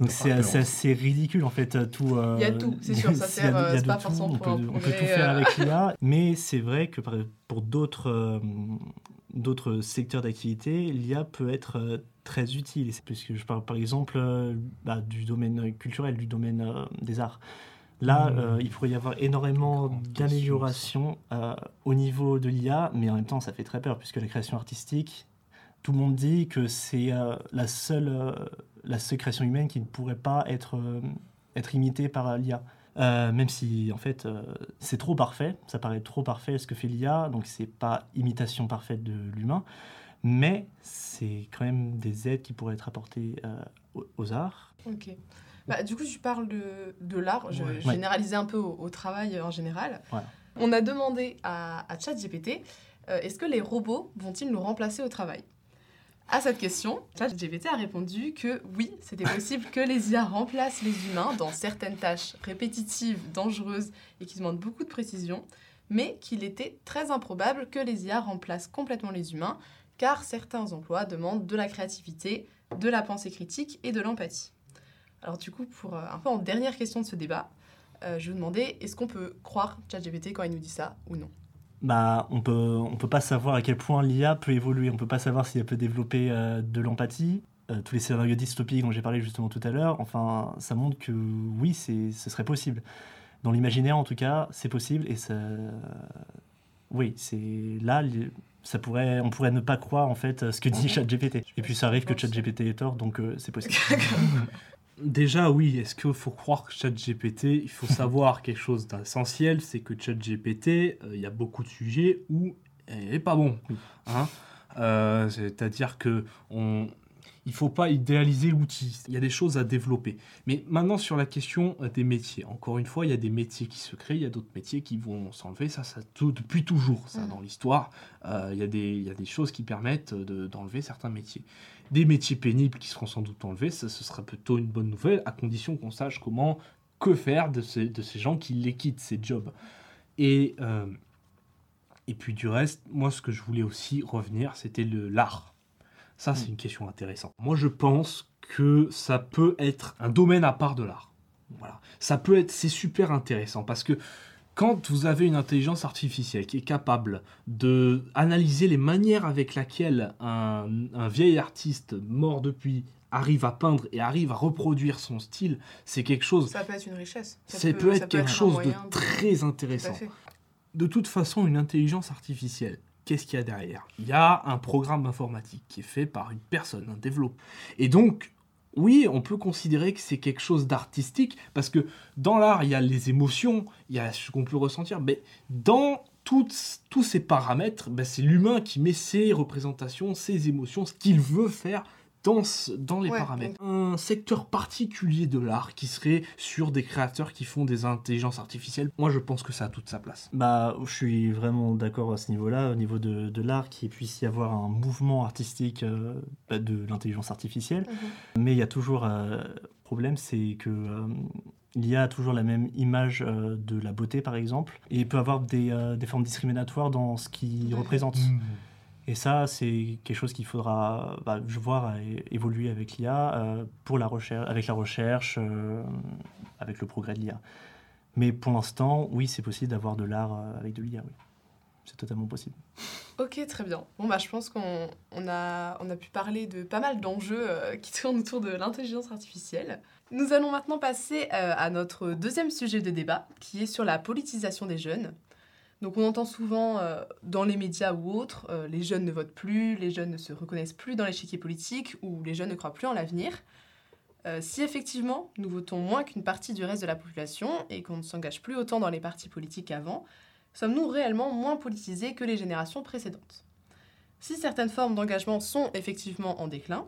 Speaker 3: Donc c'est assez ridicule en fait tout. euh,
Speaker 1: Il y a tout, c'est sûr, ça
Speaker 3: il y a-
Speaker 1: sert,
Speaker 3: il y a de
Speaker 1: pas
Speaker 3: tout,
Speaker 1: forcément
Speaker 3: on peut, on peut tout faire avec l'IA, mais c'est vrai que par- pour d'autres euh, d'autres secteurs d'activité, l'IA peut être euh, très utile. Puisque je parle par exemple euh, bah, du domaine culturel, du domaine euh, des arts. Là,
Speaker 2: Mmh.
Speaker 3: euh, il pourrait y avoir énormément d'améliorations euh, au niveau de l'IA, mais en même temps, ça fait très peur, puisque la création artistique, tout le monde dit que c'est euh, la, seule, la seule création humaine qui ne pourrait pas être, être imitée par l'IA. Euh, même si en fait euh, c'est trop parfait, ça paraît trop parfait ce que fait l'IA, donc c'est pas imitation parfaite de l'humain, mais c'est quand même des aides qui pourraient être apportées euh, aux, arts.
Speaker 1: Ok. Bah, du coup, je parle de, de l'art. Je
Speaker 2: Ouais.
Speaker 1: généralisais un peu au, au travail en général. On a demandé à, à ChatGPT est-ce que les robots vont-ils nous remplacer au travail? À cette question, ChatGPT a répondu que oui, c'était possible que les IA remplacent les humains dans certaines tâches répétitives, dangereuses et qui demandent beaucoup de précision, mais qu'il était très improbable que les IA remplacent complètement les humains, car certains emplois demandent de la créativité, de la pensée critique et de l'empathie. Alors du coup, pour euh, un peu en dernière question de ce débat, euh, je vous demandais, est-ce qu'on peut croire ChatGPT quand il nous dit ça ou non?
Speaker 3: Bah, on peut, on peut pas savoir à quel point l'IA peut évoluer, on peut pas savoir si elle peut développer euh, de l'empathie. Euh, tous les scénarios dystopiques dont j'ai parlé justement tout à l'heure, enfin, ça montre que oui, c'est, ce serait possible. Dans l'imaginaire, en tout cas, c'est possible et ça, oui, c'est là, ça pourrait, on pourrait ne pas croire en fait ce que dit ChatGPT. Et puis ça arrive que. ChatGPT est tort, donc euh, c'est possible.
Speaker 2: Déjà, oui, est-ce qu'il faut croire que ChatGPT, il faut savoir quelque chose d'essentiel, c'est que ChatGPT, euh, il y a beaucoup de sujets où elle n'est pas bon. Hein Euh, C'est-à-dire que on, il faut pas idéaliser l'outil. Il y a des choses à développer. Mais maintenant, sur la question euh, des métiers, encore une fois, il y a des métiers qui se créent, il y a d'autres métiers qui vont s'enlever. Ça, ça tout, depuis toujours, ça,
Speaker 1: Mhm.
Speaker 2: dans l'histoire. Euh, il, y a des, il y a des choses qui permettent de- d'enlever certains métiers. Des métiers pénibles qui seront sans doute enlevés, ça, ce sera plutôt une bonne nouvelle, à condition qu'on sache comment, que faire de ces, de ces gens qui les quittent, ces jobs. Et, euh, et puis du reste, moi, ce que je voulais aussi revenir, c'était le l'art. Ça, c'est
Speaker 3: Mm.
Speaker 2: une question intéressante. Moi, je pense que ça peut être un domaine à part de l'art. Voilà. Ça peut être, c'est super intéressant parce que quand vous avez une intelligence artificielle qui est capable de analyser les manières avec lesquelles un, un vieil artiste mort depuis arrive à peindre et arrive à reproduire son style, c'est quelque chose.
Speaker 1: Ça peut être une richesse. Ça
Speaker 2: Ça peut, être
Speaker 1: ça
Speaker 2: quelque chose de très intéressant. De toute façon, une intelligence artificielle, qu'est-ce qu'il y a derrière? Il y a un programme informatique qui est fait par une personne, un développeur. Et donc, oui, on peut considérer que c'est quelque chose d'artistique, parce que dans l'art, il y a les émotions, il y a ce qu'on peut ressentir, mais dans tous ces paramètres, ben, c'est l'humain qui met ses représentations, ses émotions, ce qu'il veut faire dans, les
Speaker 1: Ouais,
Speaker 2: paramètres. Un secteur particulier de l'art qui serait sur des créateurs qui font des intelligences artificielles, moi je pense que ça a toute sa place.
Speaker 3: Bah, je suis vraiment d'accord à ce niveau-là, au niveau de, de l'art, qu'il puisse y avoir un mouvement artistique euh, bah, de l'intelligence artificielle.
Speaker 1: Mhm.
Speaker 3: Mais il y a toujours un problème, c'est que euh, l'IA a toujours la même image euh, de la beauté, par exemple, et il peut avoir des, euh, des formes discriminatoires dans ce qu'il
Speaker 1: Ouais.
Speaker 3: représente. Et ça, c'est quelque chose qu'il faudra bah, voir euh, évoluer avec l'IA, euh, avec la recherche, euh, avec le progrès de l'IA. Mais pour l'instant, oui, c'est possible d'avoir de l'art avec de l'IA, oui. C'est totalement possible.
Speaker 1: Ok, très bien. Bon, bah, je pense qu'on on a, on a pu parler de pas mal d'enjeux qui tournent autour de l'intelligence artificielle. Nous allons maintenant passer à notre deuxième sujet de débat, qui est sur la politisation des jeunes. Donc, on entend souvent euh, dans les médias ou autres, euh, les jeunes ne votent plus, les jeunes ne se reconnaissent plus dans l'échiquier politique, ou les jeunes ne croient plus en l'avenir. Euh, si effectivement nous votons moins qu'une partie du reste de la population et qu'on ne s'engage plus autant dans les partis politiques qu'avant, sommes-nous réellement moins politisés que les générations précédentes? Si certaines formes d'engagement sont effectivement en déclin,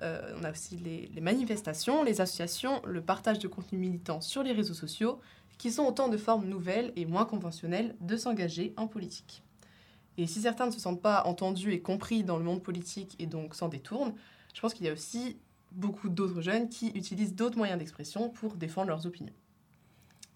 Speaker 1: on a aussi les, manifestations, les associations, le partage de contenu militant sur les réseaux sociaux, qui sont autant de formes nouvelles et moins conventionnelles de s'engager en politique. Et si certains ne se sentent pas entendus et compris dans le monde politique et donc s'en détournent, je pense qu'il y a aussi beaucoup d'autres jeunes qui utilisent d'autres moyens d'expression pour défendre leurs opinions.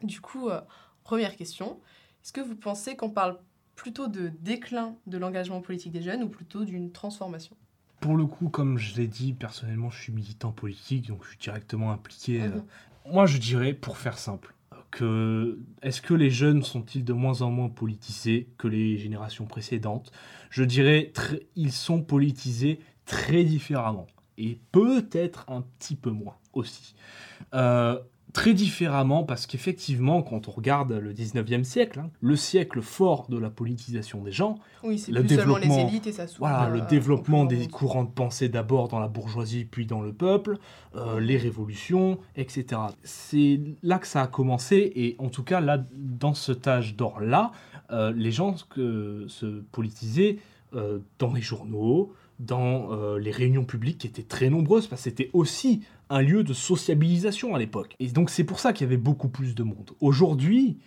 Speaker 1: Du coup, euh, première question, est-ce que vous pensez qu'on parle plutôt de déclin de l'engagement politique des jeunes ou plutôt d'une transformation?
Speaker 2: Pour le coup, comme je l'ai dit, personnellement, je suis militant politique, donc je suis directement impliqué.
Speaker 1: Mhm.
Speaker 2: Euh, Moi, je dirais, pour faire simple, que est-ce que les jeunes sont-ils de moins en moins politisés que les générations précédentes? Je dirais, ils sont politisés très différemment et peut-être un petit peu moins aussi. Euh, très différemment parce qu'effectivement, quand on regarde le 19e siècle, hein, le siècle fort de la politisation des gens,
Speaker 1: Oui, c'est
Speaker 2: Le
Speaker 1: plus seulement les
Speaker 2: développement-
Speaker 1: élites et ça s'ouvre.
Speaker 2: voilà, le
Speaker 1: euh,
Speaker 2: développement
Speaker 1: au plus
Speaker 2: des courants de pensée d'abord dans la bourgeoisie puis dans le peuple, euh, les révolutions, etc. C'est là que ça a commencé et en tout cas là, dans cet âge d'or-là, euh, les gens que, se politisaient euh, dans les journaux, dans les réunions publiques qui étaient très nombreuses parce que c'était aussi un lieu de sociabilisation à l'époque. Et donc c'est pour ça qu'il y avait beaucoup plus de monde. Aujourd'hui,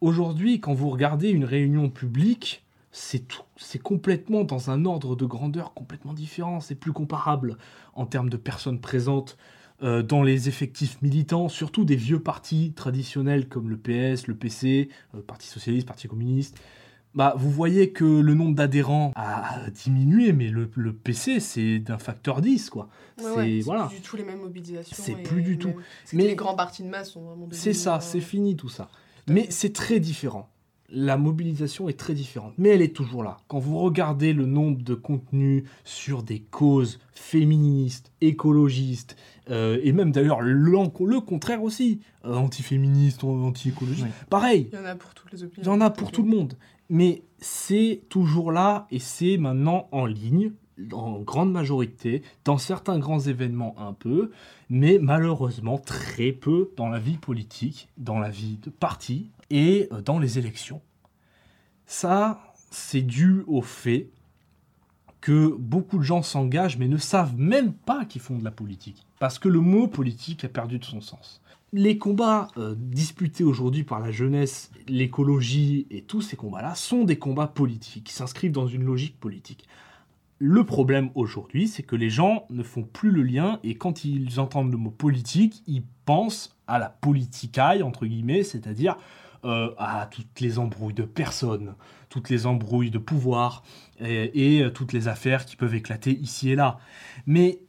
Speaker 2: aujourd'hui quand vous regardez une réunion publique, c'est tout, c'est complètement dans un ordre de grandeur complètement différent, c'est plus comparable en termes de personnes présentes euh, dans les effectifs militants, surtout des vieux partis traditionnels comme le PS, le PC, euh, Parti socialiste, Parti communiste. Bah, vous voyez que le nombre d'adhérents a diminué, mais le, le PC, c'est d'un facteur 10, quoi.
Speaker 1: Ouais,
Speaker 2: c'est
Speaker 1: ouais,
Speaker 2: voilà.
Speaker 1: plus du tout les mêmes mobilisations.
Speaker 2: C'est plus du tout. Mais-
Speaker 1: les grands partis de masse sont vraiment
Speaker 2: C'est ça,
Speaker 1: euh,
Speaker 2: c'est fini tout ça.
Speaker 1: tout
Speaker 2: Mais c'est très différent. La mobilisation est très différente, mais elle est toujours là. Quand vous regardez le nombre de contenus sur des causes féministes, écologistes, euh, et même d'ailleurs le contraire aussi, euh, antiféministes, anti-écologistes,
Speaker 3: Oui.
Speaker 2: pareil,
Speaker 1: Il y en a pour toutes les
Speaker 2: il
Speaker 1: opinions.
Speaker 2: y en a pour tout le monde. Mais c'est toujours là et c'est maintenant en ligne, en grande majorité, dans certains grands événements un peu, mais malheureusement très peu dans la vie politique, dans la vie de parti et euh, dans les élections. Ça, c'est dû au fait que beaucoup de gens s'engagent mais ne savent même pas qu'ils font de la politique. Parce que le mot politique a perdu de son sens. Les combats euh, disputés aujourd'hui par la jeunesse, l'écologie et tous ces combats-là sont des combats politiques, qui s'inscrivent dans une logique politique. Le problème aujourd'hui, c'est que les gens ne font plus le lien et quand ils entendent le mot politique, ils pensent à la politicaille, entre guillemets, c'est-à-dire euh, à toutes les embrouilles de personnes, toutes les embrouilles de pouvoir et, euh, toutes les affaires qui peuvent éclater ici et là. Mais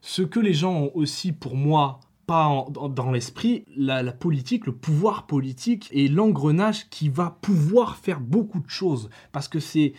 Speaker 2: ce que les gens ont aussi, pour moi, pas dans, l'esprit, la, politique, le pouvoir politique et l'engrenage qui va pouvoir faire beaucoup de choses. Parce que c'est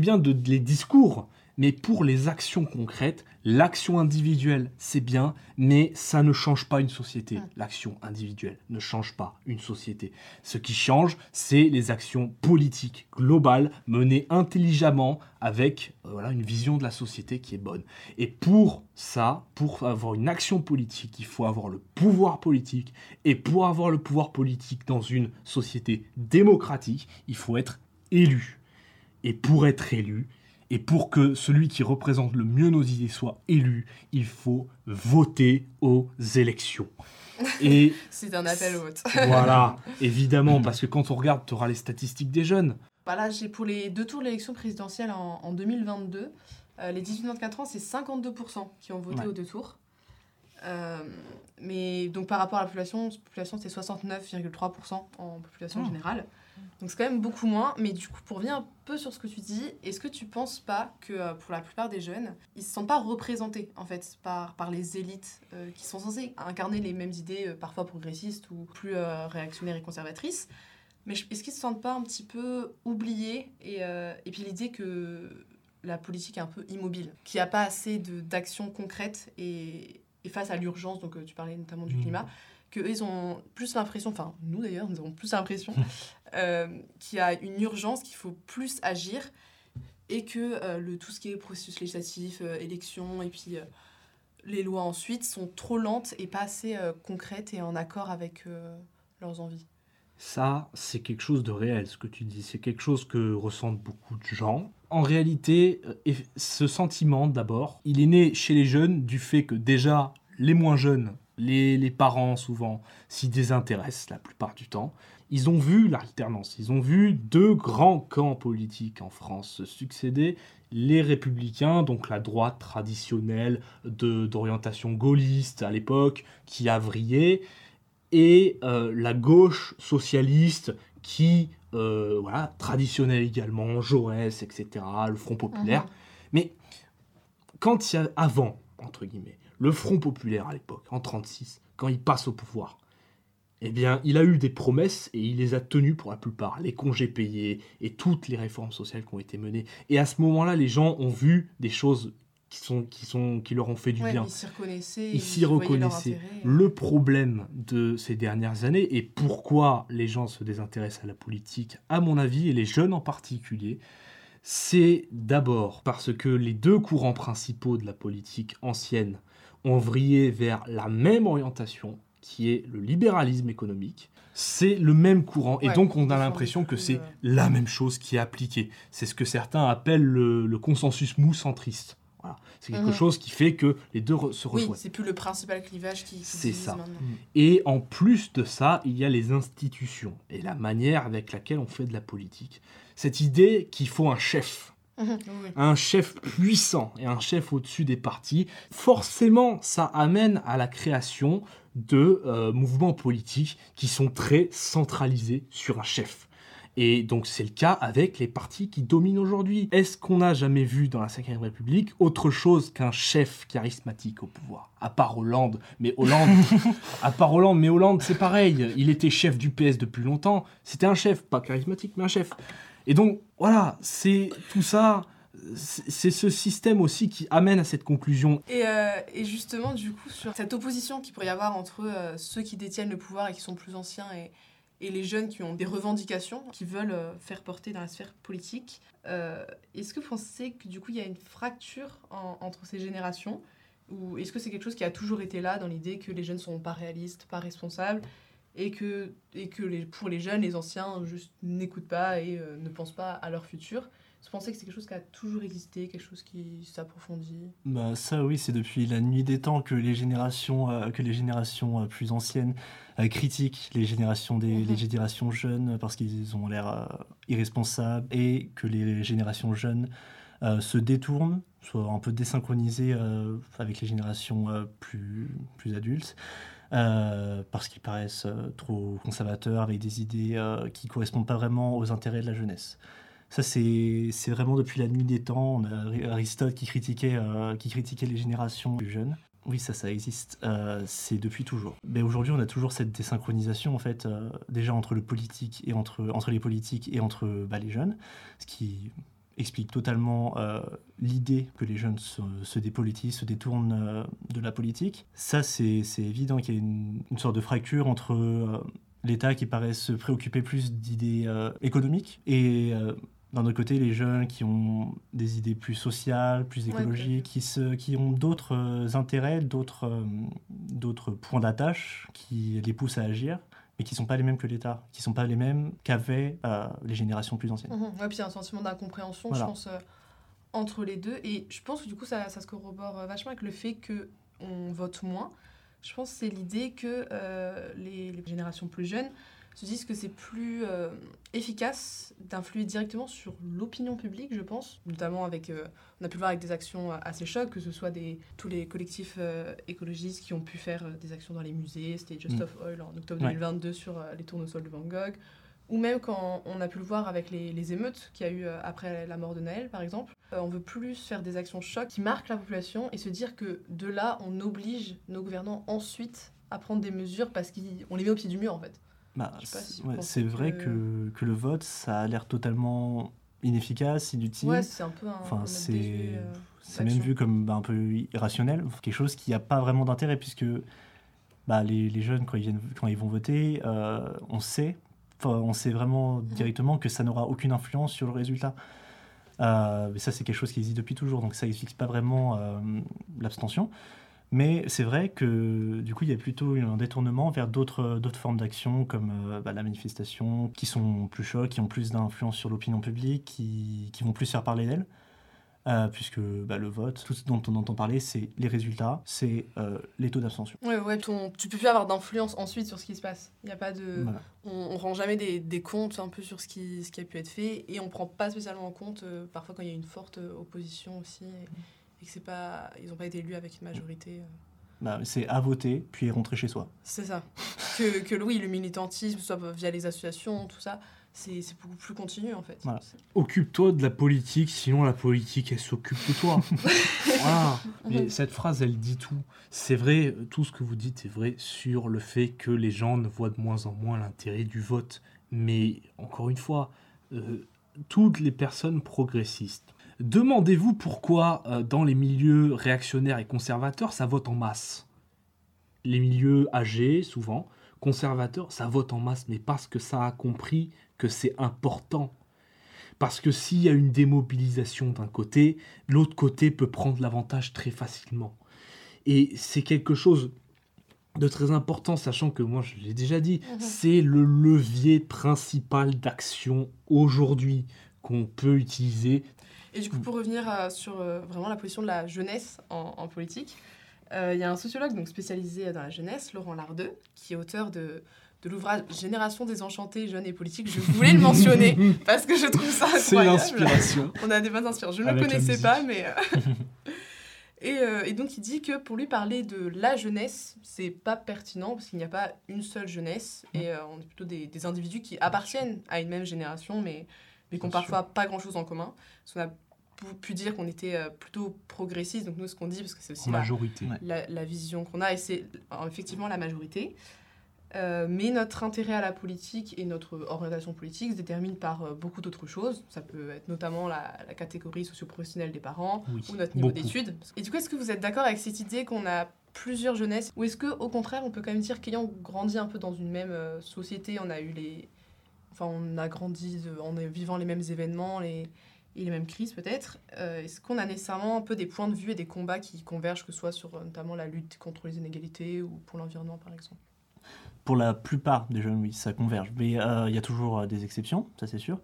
Speaker 2: bien de les discours, mais pour les actions concrètes, l'action individuelle, c'est bien, mais ça ne change pas une société.
Speaker 1: Mm.
Speaker 2: L'action individuelle ne change pas une société. Ce qui change, c'est les actions politiques globales menées intelligemment avec euh, voilà, une vision de la société qui est bonne. Et pour ça, pour avoir une action politique, il faut avoir le pouvoir politique. Et pour avoir le pouvoir politique dans une société démocratique, il faut être élu. Et pour être élu, et pour que celui qui représente le mieux nos idées soit élu, il faut voter aux élections. Et
Speaker 1: C'est un appel au vote.
Speaker 2: voilà, évidemment, parce que quand on regarde, tu auras les statistiques des jeunes.
Speaker 1: Voilà, j'ai pour les deux tours de l'élection présidentielle en, en 2022, euh, les 18-24 ans, c'est 52% qui ont voté
Speaker 3: Ouais.
Speaker 1: aux deux tours. Euh, mais donc par rapport à la population, la population c'est 69,3% en population
Speaker 3: Oh.
Speaker 1: générale. Donc c'est quand même beaucoup moins. Mais du coup, pour revenir un peu sur ce que tu dis, est-ce que tu penses pas que euh, pour la plupart des jeunes, ils se sentent pas représentés en fait par, par les élites euh, qui sont censées incarner les mêmes idées, euh, parfois progressistes ou plus euh, réactionnaires et conservatrices? Mais est-ce qu'ils se sentent pas un petit peu oubliés et, et puis l'idée que la politique est un peu immobile, qu'il n'y a pas assez d'actions concrètes et, et face à l'urgence, donc tu parlais notamment du
Speaker 2: Mhm.
Speaker 1: climat, ils ont plus l'impression, enfin nous d'ailleurs nous avons plus l'impression euh, qu'il y a une urgence, qu'il faut plus agir et que euh, le, tout ce qui est processus législatif, euh, élections et puis euh, les lois ensuite sont trop lentes et pas assez concrètes et en accord avec leurs envies.
Speaker 2: Ça, c'est quelque chose de réel, ce que tu dis. C'est quelque chose que ressentent beaucoup de gens. En réalité, ce sentiment, d'abord, il est né chez les jeunes du fait que déjà, les moins jeunes les, les parents souvent s'y désintéressent la plupart du temps. Ils ont vu l'alternance, ils ont vu deux grands camps politiques en France se succéder. Les républicains, donc la droite traditionnelle de- d'orientation gaulliste à l'époque, qui a vrillé, et euh, la gauche socialiste qui, euh, voilà, traditionnelle également, Jaurès, etc., le Front populaire. Mais quand il y a avant, entre guillemets, le Front populaire à l'époque, en 36, quand il passe au pouvoir, eh bien, il a eu des promesses et il les a tenues pour la plupart. Les congés payés et toutes les réformes sociales qui ont été menées. Et à ce moment-là, les gens ont vu des choses qui, sont, qui, sont, qui leur ont fait du
Speaker 1: Ouais,
Speaker 2: bien.
Speaker 1: ils s'y reconnaissaient.
Speaker 2: Ils s'y reconnaissaient.
Speaker 1: intérêt.
Speaker 2: Le problème de ces dernières années et pourquoi les gens se désintéressent à la politique, à mon avis, et les jeunes en particulier, c'est d'abord parce que les deux courants principaux de la politique ancienne ont vrillé vers la même orientation, qui est le libéralisme économique. C'est le même courant, et donc on a l'impression que c'est
Speaker 1: euh,
Speaker 2: la même chose qui est appliquée. C'est ce que certains appellent le, le consensus mou-centriste. Voilà. C'est quelque
Speaker 1: Mhm.
Speaker 2: chose qui fait que les deux re- se
Speaker 1: Oui,
Speaker 2: rejoignent.
Speaker 1: c'est plus le principal clivage qui, qui
Speaker 2: C'est ça.
Speaker 1: maintenant.
Speaker 2: Et en plus de ça, il y a les institutions et la manière avec laquelle on fait de la politique. Cette idée qu'il faut un chef, Un chef puissant et un chef au-dessus des partis, forcément, ça amène à la création de euh, mouvements politiques qui sont très centralisés sur un chef. Et donc c'est le cas avec les partis qui dominent aujourd'hui. Est-ce qu'on n'a jamais vu dans la Ve République autre chose qu'un chef charismatique au pouvoir? À part Hollande. Mais Hollande, à part Hollande, mais Hollande c'est pareil. Il était chef du PS depuis longtemps. C'était un chef, pas charismatique, mais un chef. Et donc voilà, c'est tout ça. C'est ce système aussi qui amène à cette conclusion.
Speaker 1: Et, euh, et justement, du coup, sur cette opposition qu'il pourrait y avoir entre euh, ceux qui détiennent le pouvoir et qui sont plus anciens et, les jeunes qui ont des revendications, qui veulent euh, faire porter dans la sphère politique, est-ce que vous pensez que du coup, il y a une fracture en- entre ces générations? Ou est-ce que c'est quelque chose qui a toujours été là dans l'idée que les jeunes sont pas réalistes, pas responsables et que, et que les, pour les jeunes, les anciens juste n'écoutent pas et euh, ne pensent pas à leur futur Vous pensez que c'est quelque chose qui a toujours existé, quelque chose qui s'approfondit
Speaker 3: Bah, ça oui, c'est depuis la nuit des temps que les générations, euh, que les générations euh, plus anciennes euh, critiquent les générations, des,
Speaker 1: Mhm.
Speaker 3: les générations jeunes parce qu'ils ont l'air irresponsables et que les générations jeunes se détournent, soient un peu désynchronisées avec les générations plus, plus adultes. Euh, parce qu'ils paraissent euh, trop conservateurs avec des idées euh, qui correspondent pas vraiment aux intérêts de la jeunesse. Ça, c'est vraiment depuis la nuit des temps. On a Ari- Aristote qui critiquait, qui critiquait les générations plus jeunes. Oui, ça, ça existe. C'est depuis toujours. Mais aujourd'hui, on a toujours cette désynchronisation, en fait, déjà entre le politique et entre, entre les politiques et entre bah, les jeunes, ce qui explique totalement euh, l'idée que les jeunes se, se dépolitisent, se détournent euh, de la politique. Ça, c'est évident qu'il y a une, une sorte de fracture entre euh, l'État qui paraît se préoccuper plus d'idées économiques et d'un autre côté les jeunes qui ont des idées plus sociales, plus
Speaker 1: Ouais,
Speaker 3: écologiques, qui, se, qui ont d'autres intérêts, d'autres d'autres points d'attache qui les poussent à agir, mais qui ne sont pas les mêmes que l'État, qui ne sont pas les mêmes qu'avaient euh, les générations plus anciennes.
Speaker 1: Mhm. Ouais, puis il y a un sentiment d'incompréhension,
Speaker 3: Voilà.
Speaker 1: je pense, euh, entre les deux. Et je pense que du coup, ça, ça se corrobore euh, vachement avec le fait que on vote moins. Je pense que c'est l'idée que les, les générations plus jeunes se disent que c'est plus euh, efficace d'influer directement sur l'opinion publique, je pense, notamment avec, euh, on a pu le voir avec des actions euh, assez chocs, que ce soit des, tous les collectifs euh, écologistes qui ont pu faire des actions dans les musées, c'était Just
Speaker 3: Mm.
Speaker 1: of Oil en octobre
Speaker 3: Ouais.
Speaker 1: 2022 sur les tournesols de Van Gogh, ou même quand on a pu le voir avec les, les émeutes qu'il y a eu après la mort de Naël, par exemple. Euh, on veut plus faire des actions chocs qui marquent la population et se dire que de là, on oblige nos gouvernants ensuite à prendre des mesures parce qu'on les met au pied du mur, en fait.
Speaker 3: Bah,
Speaker 1: si
Speaker 3: ouais, c'est vrai
Speaker 1: que-
Speaker 3: que... Que, le vote, ça a l'air totalement inefficace, inutile.
Speaker 1: Ouais, c'est un peu un.
Speaker 3: Enfin,
Speaker 1: un mode
Speaker 3: c'est
Speaker 1: euh,
Speaker 3: même vu comme bah, un peu irrationnel, quelque chose qui n'a pas vraiment d'intérêt puisque bah, les, les jeunes, quand ils, viennent, quand ils vont voter, euh, on sait, on sait vraiment
Speaker 1: Mhm.
Speaker 3: directement que ça n'aura aucune influence sur le résultat. Euh, mais ça, c'est quelque chose qui existe depuis toujours, donc ça n'explique pas vraiment l'abstention. Mais c'est vrai que du coup, il y a plutôt un détournement vers d'autres d'autres formes d'action, comme euh, bah, la manifestation, qui sont plus chocs, qui ont plus d'influence sur l'opinion publique, qui, qui vont plus faire parler d'elles. euh, puisque bah, le vote, tout ce dont on entend parler, c'est les résultats, c'est euh, les taux d'abstention.
Speaker 1: Ouais, ouais, ton, tu peux plus avoir d'influence ensuite sur ce qui se passe. Il a pas de,
Speaker 3: Voilà.
Speaker 1: on, on rend jamais des, des comptes un peu sur ce qui, ce qui a pu être fait et on prend pas spécialement en compte euh, parfois quand il y a une forte euh, opposition aussi et, et que c'est pas, ils ont pas été élus avec une majorité. euh.
Speaker 3: Bah, c'est à voter, puis rentrer chez soi.
Speaker 1: C'est ça. que, que oui, le militantisme, soit via les associations, tout ça, c'est c'est beaucoup plus continu en fait.
Speaker 3: Voilà.
Speaker 2: Occupe-toi de la politique, sinon la politique, elle s'occupe de toi. voilà. Mais cette phrase, elle dit tout. C'est vrai, tout ce que vous dites est vrai sur le fait que les gens ne voient de moins en moins l'intérêt du vote. Mais encore une fois, euh, toutes les personnes progressistes, demandez-vous pourquoi euh, dans les milieux réactionnaires et conservateurs, ça vote en masse? Les milieux âgés, souvent, conservateurs, ça vote en masse, mais parce que ça a compris que c'est important. Parce que s'il y a une démobilisation d'un côté, l'autre côté peut prendre l'avantage très facilement. Et c'est quelque chose de très important, sachant que moi, je l'ai déjà dit,
Speaker 1: Mhm.
Speaker 2: c'est le levier principal d'action aujourd'hui qu'on peut utiliser.
Speaker 1: Et du coup, pour revenir euh, sur euh, vraiment la position de la jeunesse en, en politique, euh, il y a un sociologue donc, spécialisé dans la jeunesse, Laurent Lardeux, qui est auteur de, de l'ouvrage Génération désenchantée, jeunes et politiques. Je voulais le mentionner parce que je trouve ça
Speaker 2: C'est
Speaker 1: incroyable.
Speaker 2: l'inspiration.
Speaker 1: On a des bonnes inspirations. Je ne le connaissais pas, mais... et, euh, et donc, il dit que pour lui, parler de la jeunesse, c'est pas pertinent parce qu'il n'y a pas une seule jeunesse et euh, on est plutôt des, des individus qui appartiennent à une même génération, mais, mais qui n'ont parfois pas grand-chose en commun. Parce qu'on a pu- pu dire qu'on était euh, plutôt progressiste, donc nous, ce qu'on dit, parce que c'est aussi la, la, la vision qu'on a, et c'est euh, effectivement la majorité. Euh, mais notre intérêt à la politique et notre orientation politique se détermine par euh, beaucoup d'autres choses. Ça peut être notamment la, la catégorie socio-professionnelle des parents
Speaker 2: Oui,
Speaker 1: ou notre niveau d'études. Et du coup, est-ce que vous êtes d'accord avec cette idée qu'on a plusieurs jeunesses Ou est-ce que au contraire, on peut quand même dire qu'ayant grandi un peu dans une même euh, société, on a eu les... Enfin, on a grandi de- en vivant les mêmes événements, les et les mêmes crises peut-être. Euh, Est-ce qu'on a nécessairement un peu des points de vue et des combats qui convergent, que ce soit sur euh, notamment la lutte contre les inégalités ou pour l'environnement par exemple?
Speaker 3: Pour la plupart des jeunes, oui, ça converge. Mais euh, il y a toujours des exceptions, ça c'est sûr.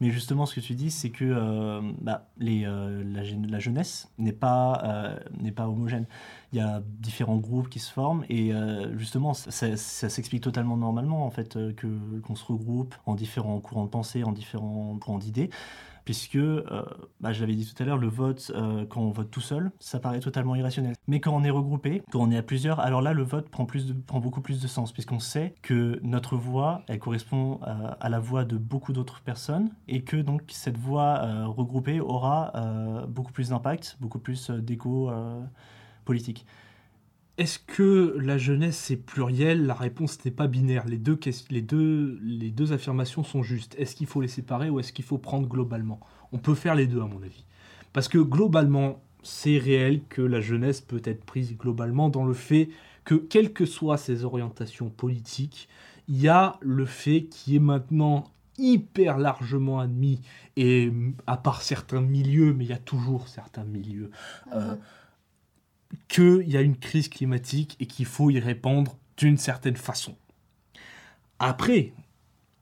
Speaker 3: Mais justement, ce que tu dis, c'est que bah, les, la, jeunesse n'est pas, pas homogène. Il y a différents groupes qui se forment et justement, ça, ça- s'explique totalement normalement en fait que qu'on se regroupe en différents courants de pensée, en différents courants d'idées. Puisque, euh, bah, je l'avais dit tout à l'heure, le vote, euh, quand on vote tout seul, ça paraît totalement irrationnel. Mais quand on est regroupé, quand on est à plusieurs, alors là, le vote prend, plus prend beaucoup plus de sens, puisqu'on sait que notre voix, elle correspond euh, à la voix de beaucoup d'autres personnes, et que donc cette voix regroupée aura beaucoup plus d'impact, beaucoup plus d'écho politique.
Speaker 2: Est-ce que la jeunesse est plurielle? La réponse n'est pas binaire. Les deux, affirmations sont justes. Est-ce qu'il faut les séparer ou est-ce qu'il faut prendre globalement? On peut faire les deux, à mon avis. Parce que globalement, c'est réel que la jeunesse peut être prise globalement dans le fait que, quelles que soient ses orientations politiques, il y a le fait qui est maintenant hyper largement admis, et à part certains milieux, mais il y a toujours certains milieux, euh, qu'il y a une crise climatique et qu'il faut y répondre d'une certaine façon. Après,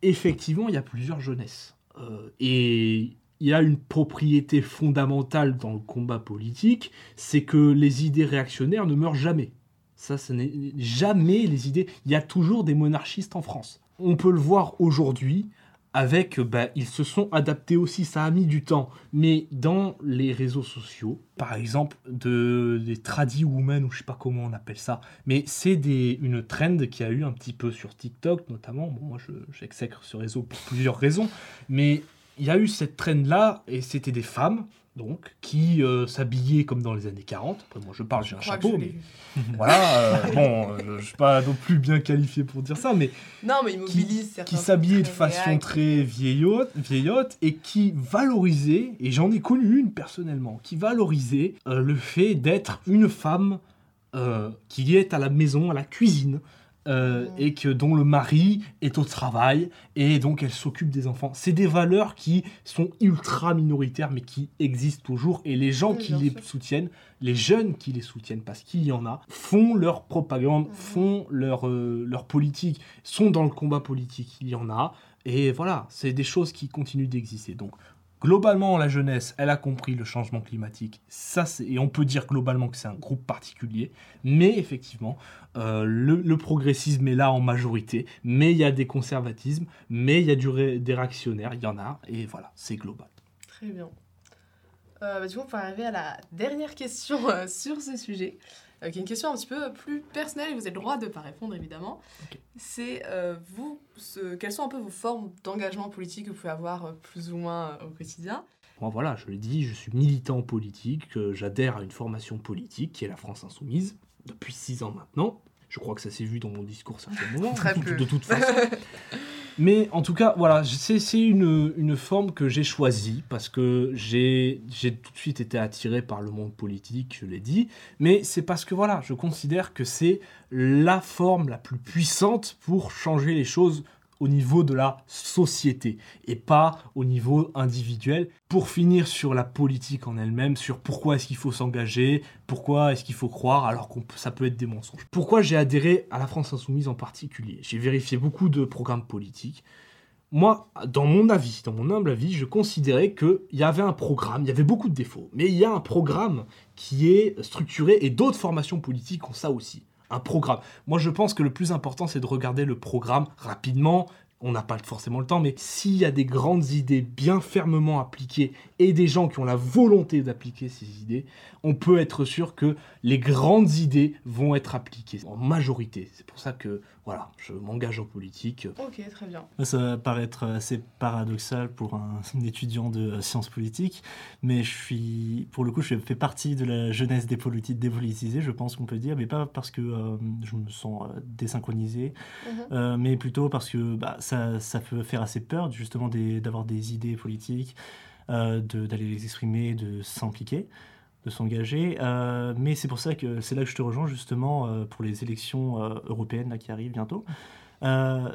Speaker 2: effectivement, il y a plusieurs jeunesses. Euh, et il y a une propriété fondamentale dans le combat politique, c'est que les idées réactionnaires ne meurent jamais. Ça, ce n'est jamais les idées. Il y a toujours des monarchistes en France. On peut le voir aujourd'hui avec, bah, ils se sont adaptés aussi, ça a mis du temps. Mais dans les réseaux sociaux, par exemple, de, des tradi women, ou je sais pas comment on appelle ça, mais c'est une trend qui a eu un petit peu sur TikTok notamment. Bon, moi, je- j'exècre ce réseau pour plusieurs raisons, mais il y a eu cette trend-là, et c'était des femmes, donc, qui euh, s'habillaient comme dans les années 40. Après, moi, je parle, j'ai un chapeau, mais voilà, euh, bon, euh, je suis pas non plus bien qualifié pour dire ça, mais
Speaker 1: Non, mais
Speaker 2: qui
Speaker 1: trucs
Speaker 2: s'habillaient de façon
Speaker 1: réac.
Speaker 2: très vieillotte, vieillotte et qui valorisait, et j'en ai connu une personnellement, qui valorisait euh, le fait d'être une femme euh, qui est à la maison, à la cuisine, euh,
Speaker 1: Mm.
Speaker 2: et que dont le mari est au travail, et donc elle s'occupe des enfants. C'est des valeurs qui sont ultra minoritaires, mais qui existent toujours, et les gens
Speaker 1: Oui,
Speaker 2: qui les
Speaker 1: sûr.
Speaker 2: soutiennent, les jeunes qui les soutiennent, parce qu'il y en a, font leur propagande,
Speaker 1: Mhm.
Speaker 2: font leur, euh, leur politique, sont dans le combat politique, il y en a. Et voilà, c'est des choses qui continuent d'exister. Donc, Globalement, la jeunesse, elle a compris le changement climatique. Ça, et on peut dire globalement que c'est un groupe particulier. Mais effectivement, euh, le, progressisme est là en majorité. Mais il y a des conservatismes, mais il y a du des réactionnaires, il y en a. Et voilà, c'est global.
Speaker 1: Très bien. Euh, bah, du coup, on peut arriver à la dernière question euh, sur ce sujet, euh, qui est une question un petit peu plus personnelle, et vous avez le droit de ne pas répondre, évidemment. C'est, euh, vous, ce- quelles sont un peu vos formes d'engagement politique que vous pouvez avoir euh, plus ou moins euh, au quotidien?
Speaker 2: Moi, voilà, je l'ai dit, je suis militant politique, j'adhère à une formation politique qui est la France Insoumise, depuis six ans maintenant. Je crois que ça s'est vu dans mon discours
Speaker 1: Très
Speaker 2: de, de toute façon. Mais en tout cas, voilà, c'est une, forme que j'ai choisie parce que j'ai tout de suite été attiré par le monde politique, je l'ai dit. Mais c'est parce que voilà, je considère que c'est la forme la plus puissante pour changer les choses au niveau de la société et pas au niveau individuel. Pour finir sur la politique en elle-même, sur pourquoi est-ce qu'il faut s'engager, pourquoi est-ce qu'il faut croire alors que ça peut être des mensonges. Pourquoi j'ai adhéré à la France Insoumise en particulier? J'ai vérifié beaucoup de programmes politiques. Moi, dans mon avis, dans mon humble avis, je considérais qu'il y avait un programme, il y avait beaucoup de défauts, mais il y a un programme qui est structuré et d'autres formations politiques ont ça aussi. Programme. Moi, je pense que le plus important, c'est de regarder le programme rapidement. On n'a pas forcément le temps, mais s'il y a des grandes idées bien fermement appliquées et des gens qui ont la volonté d'appliquer ces idées, on peut être sûr que les grandes idées vont être appliquées en majorité. C'est pour ça que, voilà, je m'engage en politique.
Speaker 1: Ok, très bien.
Speaker 3: Ça va paraître assez paradoxal pour un, étudiant de sciences politiques, mais je suis, pour le coup, je fais partie de la jeunesse dépoliti- dépolitisée, je pense qu'on peut dire, mais pas parce que euh, je me sens euh, désynchronisé,
Speaker 1: Mhm.
Speaker 3: euh, mais plutôt parce que bah, ça, ça peut faire assez peur, justement, des- d'avoir des idées politiques, euh, de- d'aller les exprimer, de s'impliquer de s'engager. Euh, mais c'est pour ça que c'est là que je te rejoins justement euh, pour les élections euh, européennes là, qui arrivent bientôt.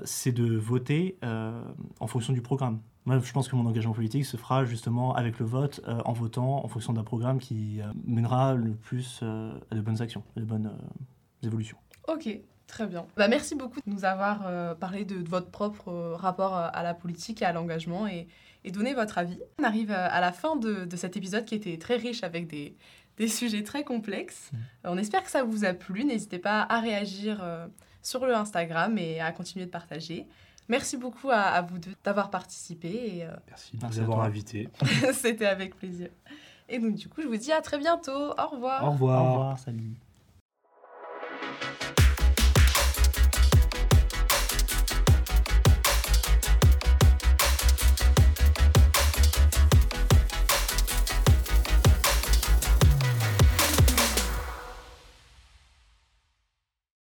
Speaker 3: C'est de voter en fonction du programme. Moi, je pense que mon engagement politique se fera justement avec le vote, en votant en fonction d'un programme qui mènera le plus à de bonnes actions, à de bonnes évolutions.
Speaker 1: Ok, très bien. Bah, merci beaucoup de nous avoir parlé de, votre propre rapport à la politique et à l'engagement et, et donné votre avis. On arrive euh, à la fin de, de cet épisode qui était très riche avec des, des sujets très complexes.
Speaker 3: Mm.
Speaker 1: Euh, on espère que ça vous a plu. N'hésitez pas à réagir euh, sur le Instagram et à continuer de partager. Merci beaucoup à, à vous deux d'avoir participé et euh,
Speaker 2: Merci de nous avoir invités.
Speaker 1: c'était avec plaisir. Et donc du coup, je vous dis à très bientôt. Au revoir.
Speaker 2: Au revoir.
Speaker 3: Au revoir, salut.